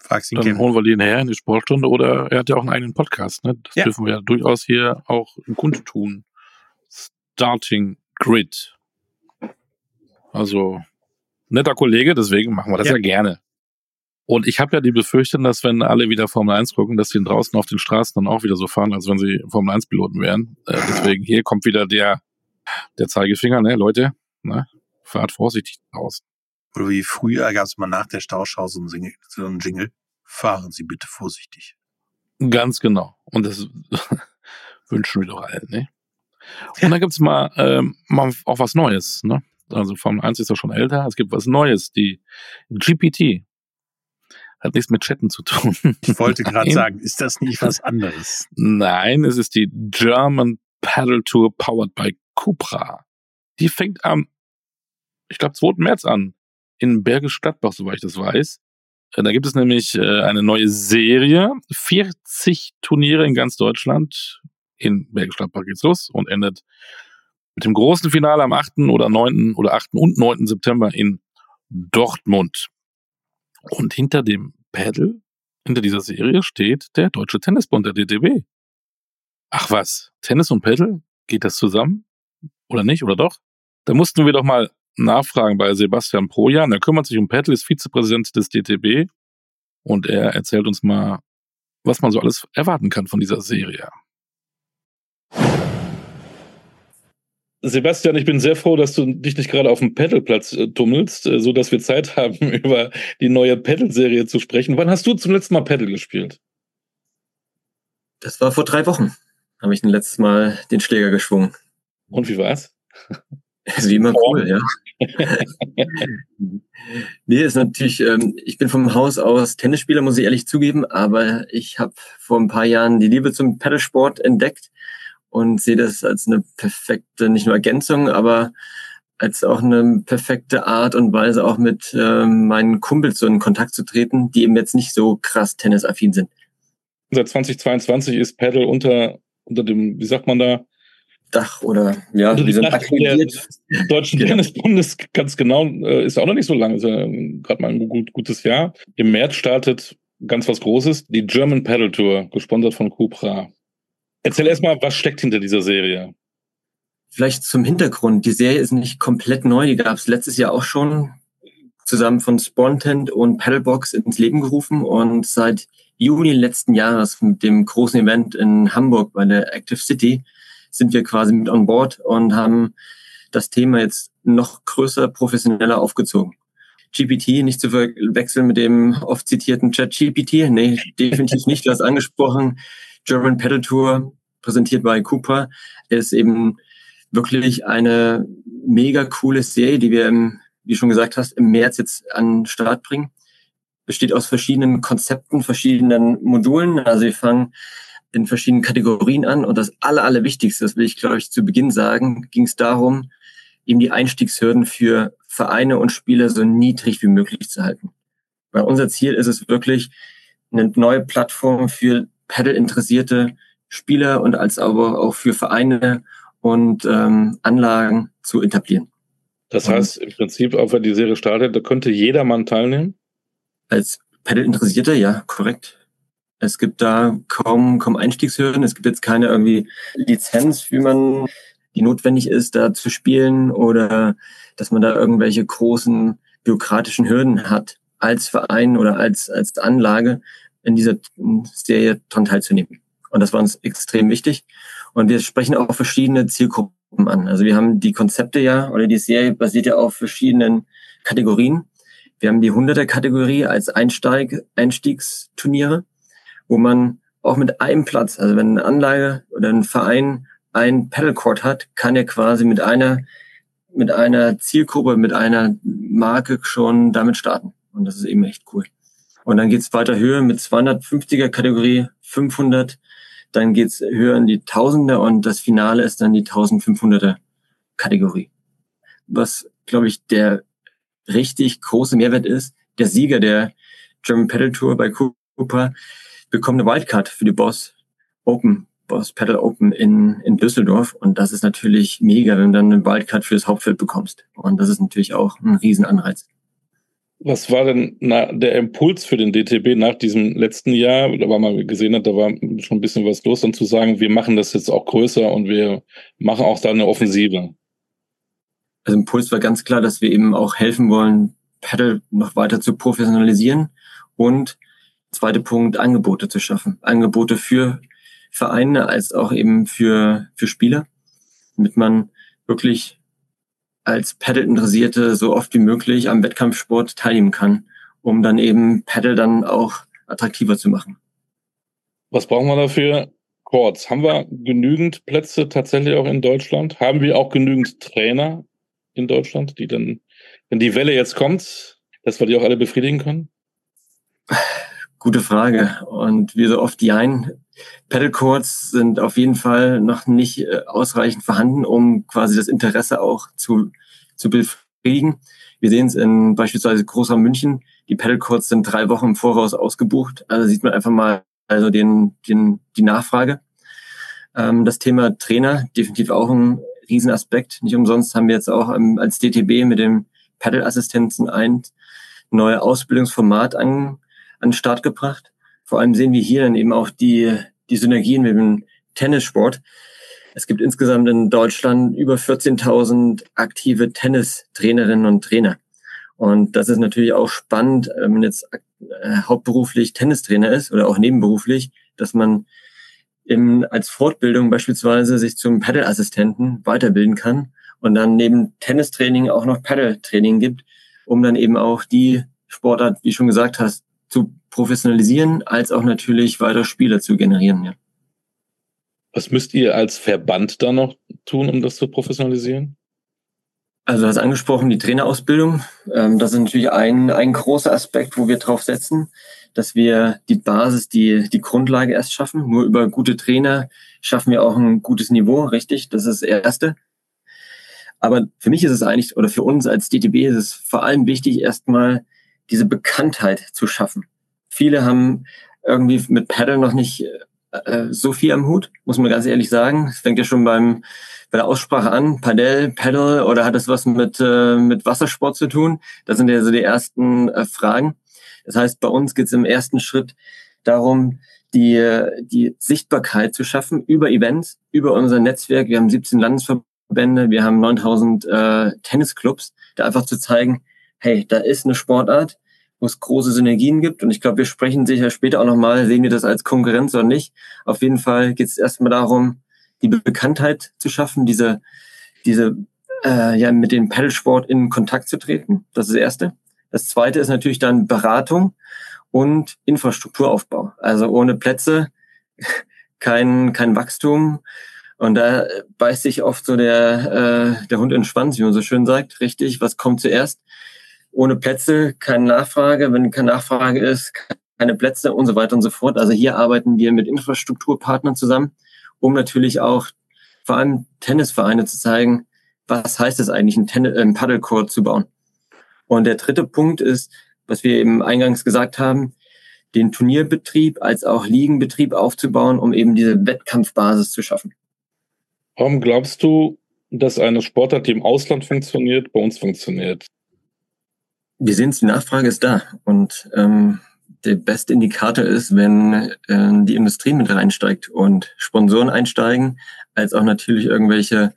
Fragst ihn dann Kevin. holen wir den her in die Sportstunde oder er hat ja auch einen eigenen Podcast, ne? Das Ja. dürfen wir ja durchaus hier auch kundtun. Starting Grid. Also, netter Kollege, deswegen machen wir das Ja. ja, gerne. Und ich habe ja die Befürchtung, dass wenn alle wieder Formel 1 gucken, dass die draußen auf den Straßen dann auch wieder so fahren, als wenn sie Formel 1 Piloten wären. Äh, deswegen hier kommt wieder der, der Zeigefinger, ne, Leute, ne, fahrt vorsichtig draußen. Oder wie früher gab es mal nach der Stauschau so einen, Jingle. Fahren Sie bitte vorsichtig. Ganz genau. Und das wünschen wir doch allen, ne? Und dann gibt's mal, ähm, mal auch was Neues, ne? Also Formel 1 ist ja schon älter, es gibt was Neues, die GPT. Hat nichts mit Chatten zu tun. Ich wollte gerade sagen, ist das nicht was anderes? Nein, es ist die German Paddle Tour powered by Cupra. Die fängt am, ich glaube, 2. März an. In Bergisch Gladbach, soweit ich das weiß. Äh, Da gibt es nämlich äh, eine neue Serie. 40 Turniere in ganz Deutschland. In Bergisch Gladbach geht's los und endet mit dem großen Finale am 8. oder 9. oder 8. und 9. September in Dortmund. Und hinter dem Paddle, hinter dieser Serie steht der Deutsche Tennisbund, der DTB. Ach was, Tennis und Paddle? Geht das zusammen? Oder nicht? Oder doch? Da mussten wir doch mal nachfragen bei Sebastian Projan. Er kümmert sich um Paddle, ist Vizepräsident des DTB. Und er erzählt uns mal, was man so alles erwarten kann von dieser Serie. Sebastian, ich bin sehr froh, dass du dich nicht gerade auf dem Paddleplatz äh, tummelst, äh, so dass wir Zeit haben, über die neue Paddle-Serie zu sprechen. Wann hast du zum letzten Mal Paddle gespielt? Das war vor drei Wochen. Habe ich ein letztes Mal den Schläger geschwungen. Und wie war's? Das ist wie immer cool, ja. nee, ist natürlich, ähm, ich bin vom Haus aus Tennisspieler, muss ich ehrlich zugeben, aber ich habe vor ein paar Jahren die Liebe zum Pedalsport entdeckt und sehe das als eine perfekte, nicht nur Ergänzung, aber als auch eine perfekte Art und Weise, auch mit ähm, meinen Kumpels so in Kontakt zu treten, die eben jetzt nicht so krass tennisaffin sind. Seit 2022 ist Paddle unter, unter dem, wie sagt man da, Dach oder ja, unter wie dem so ein Dach des Deutschen Genau. Tennisbundes ganz genau, äh, ist ja auch noch nicht so lange, ist ja gerade mal ein gut, gutes Jahr. Im März startet ganz was Großes, die German Paddle Tour, gesponsert von Cupra. Erzähl erstmal, was steckt hinter dieser Serie? Vielleicht zum Hintergrund. Die Serie ist nicht komplett neu. Die gab es letztes Jahr auch schon zusammen von Spontent und Paddlebox ins Leben gerufen. Und seit Juni letzten Jahres mit dem großen Event in Hamburg bei der Active City sind wir quasi mit on board und haben das Thema jetzt noch größer, professioneller aufgezogen. GPT nicht zu verwechseln mit dem oft zitierten Chat GPT. Nee, definitiv nicht. Du hast angesprochen. German Pedal Tour, präsentiert bei Cooper, ist eben wirklich eine mega coole Serie, die wir, im, wie schon gesagt hast, im März jetzt an den Start bringen. Besteht aus verschiedenen Konzepten, verschiedenen Modulen. Also wir fangen in verschiedenen Kategorien an. Und das Aller, Allerwichtigste, das will ich, glaube ich, zu Beginn sagen, ging es darum, eben die Einstiegshürden für Vereine und Spieler so niedrig wie möglich zu halten. Weil unser Ziel ist es wirklich, eine neue Plattform für Paddle-interessierte Spieler und als aber auch für Vereine und ähm, Anlagen zu etablieren. Das heißt, im Prinzip, auch wenn die Serie startet, da könnte jedermann teilnehmen? Als Paddle-Interessierter, ja, korrekt. Es gibt da kaum, kaum Einstiegshürden. Es gibt jetzt keine irgendwie Lizenz, wie man, die notwendig ist, da zu spielen oder dass man da irgendwelche großen bürokratischen Hürden hat, als Verein oder als, als Anlage in dieser Serie dran teilzunehmen. Und das war uns extrem wichtig. Und wir sprechen auch verschiedene Zielgruppen an. Also wir haben die Konzepte ja, oder die Serie basiert ja auf verschiedenen Kategorien. Wir haben die 100er Kategorie als Einsteig, Einstiegsturniere, wo man auch mit einem Platz, also wenn eine Anlage oder ein Verein ein Paddlecourt hat, kann er quasi mit einer, mit einer Zielgruppe, mit einer Marke schon damit starten. Und das ist eben echt cool. Und dann geht's weiter höher mit 250er Kategorie, 500, dann geht's höher in die Tausender und das Finale ist dann die 1500er Kategorie. Was, glaube ich, der richtig große Mehrwert ist, der Sieger der German Paddle Tour bei Cooper bekommt eine Wildcard für die Boss Open, Boss Paddle Open in, in Düsseldorf. Und das ist natürlich mega, wenn du dann eine Wildcard für das Hauptfeld bekommst. Und das ist natürlich auch ein Riesenanreiz. Was war denn na, der Impuls für den DTB nach diesem letzten Jahr, da war man gesehen hat, da war schon ein bisschen was los, dann zu sagen, wir machen das jetzt auch größer und wir machen auch da eine Offensive? Also Impuls war ganz klar, dass wir eben auch helfen wollen, Paddle noch weiter zu professionalisieren und zweiter Punkt, Angebote zu schaffen. Angebote für Vereine als auch eben für, für Spieler, damit man wirklich als Paddle-Interessierte so oft wie möglich am Wettkampfsport teilnehmen kann, um dann eben Paddle dann auch attraktiver zu machen. Was brauchen wir dafür? Courts. Haben wir genügend Plätze tatsächlich auch in Deutschland? Haben wir auch genügend Trainer in Deutschland, die dann, wenn die Welle jetzt kommt, dass wir die auch alle befriedigen können? Gute Frage. Und wie so oft die ein, Paddle Courts sind auf jeden Fall noch nicht äh, ausreichend vorhanden, um quasi das Interesse auch zu, zu befriedigen. Wir sehen es in beispielsweise Großraum München. Die Paddle Courts sind drei Wochen im Voraus ausgebucht. Also sieht man einfach mal also den, den, die Nachfrage. Ähm, das Thema Trainer, definitiv auch ein Riesenaspekt. Nicht umsonst haben wir jetzt auch ähm, als DTB mit dem Paddle-Assistenzen ein neues Ausbildungsformat an, an den Start gebracht. Vor allem sehen wir hier dann eben auch die, die Synergien mit dem Tennissport. Es gibt insgesamt in Deutschland über 14.000 aktive Tennistrainerinnen und Trainer. Und das ist natürlich auch spannend, wenn man jetzt äh, hauptberuflich Tennistrainer ist oder auch nebenberuflich, dass man eben als Fortbildung beispielsweise sich zum Paddle-Assistenten weiterbilden kann und dann neben Tennistraining auch noch Paddle-Training gibt, um dann eben auch die Sportart, wie schon gesagt hast, zu professionalisieren, als auch natürlich weiter Spieler zu generieren. Ja. Was müsst ihr als Verband da noch tun, um das zu professionalisieren? Also du hast angesprochen, die Trainerausbildung. Ähm, das ist natürlich ein, ein großer Aspekt, wo wir drauf setzen, dass wir die Basis, die, die Grundlage erst schaffen. Nur über gute Trainer schaffen wir auch ein gutes Niveau, richtig? Das ist das Erste. Aber für mich ist es eigentlich, oder für uns als DTB ist es vor allem wichtig, erstmal diese Bekanntheit zu schaffen. Viele haben irgendwie mit Paddle noch nicht äh, so viel am Hut, muss man ganz ehrlich sagen. Es fängt ja schon beim bei der Aussprache an, Padel, Paddle oder hat es was mit, äh, mit Wassersport zu tun? Das sind ja so die ersten äh, Fragen. Das heißt, bei uns geht es im ersten Schritt darum, die, die Sichtbarkeit zu schaffen über Events, über unser Netzwerk. Wir haben 17 Landesverbände, wir haben 9000 äh, Tennisclubs, da einfach zu zeigen, hey, da ist eine Sportart, wo es große Synergien gibt. Und ich glaube, wir sprechen sicher später auch nochmal, sehen wir das als Konkurrenz oder nicht. Auf jeden Fall geht es erstmal darum, die Bekanntheit zu schaffen, diese, diese äh, ja, mit dem Pedalsport in Kontakt zu treten. Das ist das Erste. Das Zweite ist natürlich dann Beratung und Infrastrukturaufbau. Also ohne Plätze kein, kein Wachstum. Und da beißt sich oft so der, äh, der Hund in den Schwanz, wie man so schön sagt. Richtig, was kommt zuerst? Ohne Plätze keine Nachfrage. Wenn keine Nachfrage ist, keine Plätze und so weiter und so fort. Also hier arbeiten wir mit Infrastrukturpartnern zusammen, um natürlich auch vor allem Tennisvereine zu zeigen, was heißt es eigentlich, einen, Tennis, einen Paddlecourt zu bauen. Und der dritte Punkt ist, was wir eben eingangs gesagt haben, den Turnierbetrieb als auch Ligenbetrieb aufzubauen, um eben diese Wettkampfbasis zu schaffen. Warum glaubst du, dass eine Sportart, die im Ausland funktioniert, bei uns funktioniert? Wir sehen es, die Nachfrage ist da. Und ähm, der beste Indikator ist, wenn äh, die Industrie mit reinsteigt und Sponsoren einsteigen, als auch natürlich irgendwelche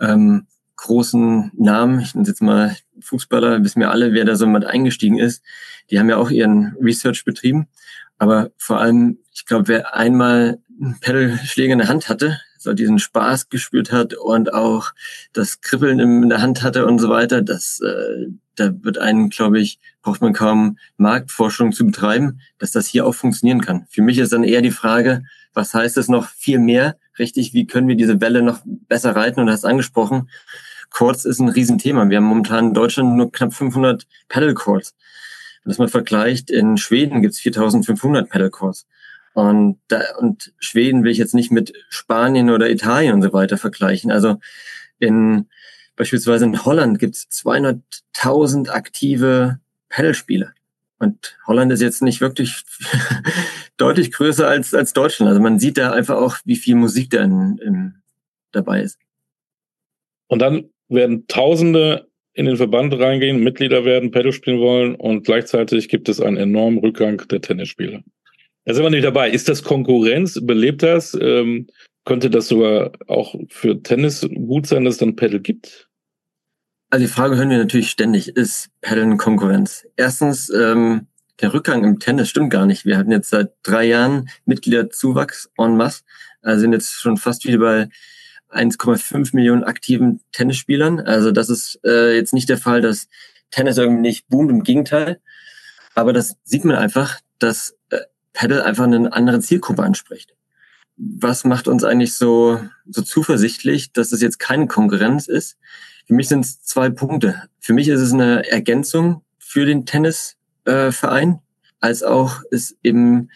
ähm, großen Namen, ich nenne jetzt mal Fußballer, wissen wir alle, wer da so mit eingestiegen ist. Die haben ja auch ihren Research betrieben. Aber vor allem, ich glaube, wer einmal einen Pedalschläger in der Hand hatte, so diesen Spaß gespürt hat und auch das Kribbeln in der Hand hatte und so weiter, das, äh, da wird einen, glaube ich, braucht man kaum Marktforschung zu betreiben, dass das hier auch funktionieren kann. Für mich ist dann eher die Frage, was heißt es noch viel mehr? Richtig, wie können wir diese Welle noch besser reiten? Und du hast angesprochen, Courts ist ein Riesenthema. Wir haben momentan in Deutschland nur knapp 500 Paddle Courts. Wenn man vergleicht, in Schweden gibt es 4500 Paddle Courts. Und, da, und Schweden will ich jetzt nicht mit Spanien oder Italien und so weiter vergleichen. Also in beispielsweise in Holland gibt es 200.000 aktive Pedalspiele. Und Holland ist jetzt nicht wirklich deutlich größer als, als Deutschland. Also man sieht da einfach auch, wie viel Musik da in, in, dabei ist. Und dann werden Tausende in den Verband reingehen, Mitglieder werden, Pedal spielen wollen und gleichzeitig gibt es einen enormen Rückgang der Tennisspieler. Da sind wir nicht dabei. Ist das Konkurrenz? Belebt das? Ähm, könnte das sogar auch für Tennis gut sein, dass es dann Pedal gibt? Also die Frage hören wir natürlich ständig, ist Paddeln Konkurrenz? Erstens, ähm, der Rückgang im Tennis stimmt gar nicht. Wir hatten jetzt seit drei Jahren Mitgliederzuwachs en masse, also sind jetzt schon fast wieder bei 1,5 Millionen aktiven Tennisspielern. Also das ist äh, jetzt nicht der Fall, dass Tennis irgendwie nicht boomt, im Gegenteil. Aber das sieht man einfach, dass äh, Paddle einfach eine andere Zielgruppe anspricht. Was macht uns eigentlich so, so zuversichtlich, dass es jetzt keine Konkurrenz ist? Für mich sind es zwei Punkte. Für mich ist es eine Ergänzung für den Tennisverein, äh, als auch ist eben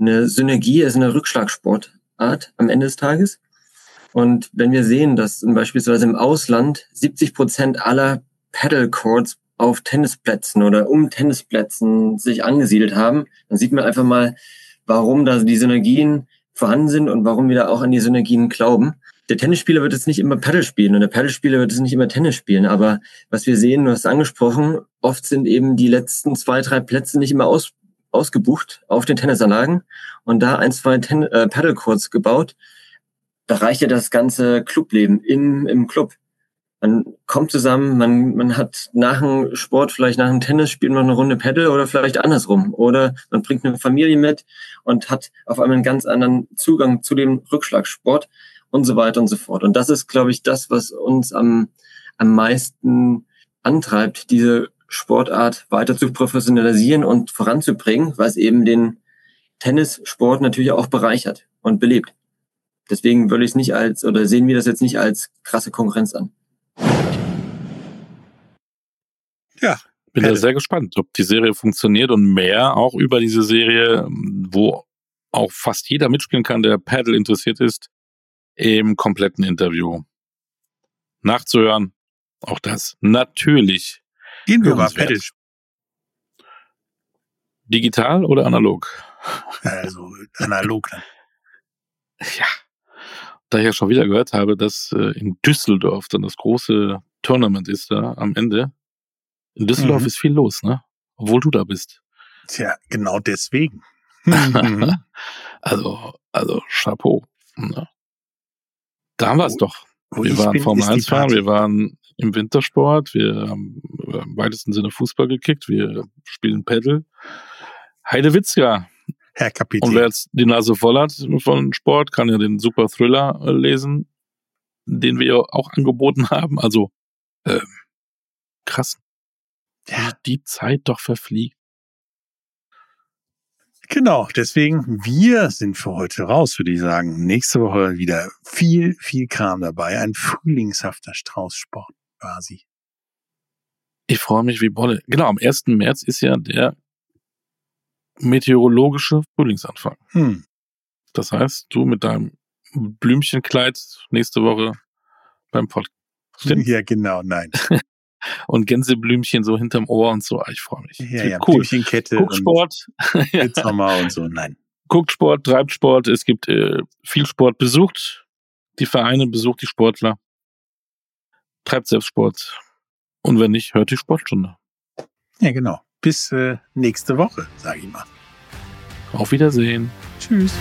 eine Synergie, ist eine Rückschlagsportart am Ende des Tages. Und wenn wir sehen, dass beispielsweise im Ausland 70 Prozent aller Paddle Courts auf Tennisplätzen oder um Tennisplätzen sich angesiedelt haben, dann sieht man einfach mal, warum da die Synergien vorhanden sind und warum wir da auch an die Synergien glauben. Der Tennisspieler wird jetzt nicht immer Paddle spielen und der Paddlespieler wird jetzt nicht immer Tennis spielen, aber was wir sehen, du hast angesprochen, oft sind eben die letzten zwei, drei Plätze nicht immer aus, ausgebucht auf den Tennisanlagen und da ein, zwei Ten äh, Paddlecourts gebaut. Da reicht ja das ganze Clubleben im, im Club man kommt zusammen, man, man hat nach dem Sport, vielleicht nach dem Tennis, spielt man eine Runde Paddle oder vielleicht andersrum. Oder man bringt eine Familie mit und hat auf einmal einen ganz anderen Zugang zu dem Rückschlagsport und so weiter und so fort. Und das ist, glaube ich, das, was uns am, am meisten antreibt, diese Sportart weiter zu professionalisieren und voranzubringen, was eben den Tennissport natürlich auch bereichert und belebt. Deswegen würde ich es nicht als, oder sehen wir das jetzt nicht als krasse Konkurrenz an. Ja. Bin da Paddle. sehr gespannt, ob die Serie funktioniert und mehr auch über diese Serie, wo auch fast jeder mitspielen kann, der Paddle interessiert ist, im kompletten Interview. Nachzuhören, auch das natürlich Gehen wir mal digital oder analog. Also analog dann. Ja. Da ich ja schon wieder gehört habe, dass äh, in Düsseldorf dann das große Tournament ist da am Ende. In Düsseldorf Mhm. ist viel los, ne? Obwohl du da bist. Tja, genau deswegen. Mhm. also, also Chapeau. Ne? Da haben wir es doch. Wir waren bin, Formel ist die 1 fahren, wir waren im Wintersport, wir haben im weitesten Sinne Fußball gekickt, wir spielen Paddle. Heidewitzka. Herr Und Kapitän. wer jetzt die Nase voll hat von Sport, kann ja den Super Thriller äh, lesen, den wir auch angeboten haben. Also ähm, krass, Ja, die Zeit doch verfliegt. Genau. Deswegen, wir sind für heute raus, würde ich sagen. Nächste Woche wieder viel, viel Kram dabei. Ein frühlingshafter Straußsport quasi. Ich freue mich wie Bolle. Genau, am 1. März ist ja der meteorologische Frühlingsanfang. Hm. Das heißt, du mit deinem Blümchenkleid nächste Woche beim Podcast. Stimmt. Ja, genau, nein. Und Gänseblümchen so hinterm Ohr und so. Ah, Ich freue mich. Ja, ja, cool. Blümchenkette Guckt Sport. ja. Midsommer und so. Nein. Guckt Sport, treibt Sport. Es gibt äh, viel Sport. Besucht die Vereine, besucht die Sportler. Treibt selbst Sport. Und wenn nicht, hört die Sportstunde. Ja, genau. Bis äh, nächste Woche, sage ich mal. Auf Wiedersehen. Tschüss.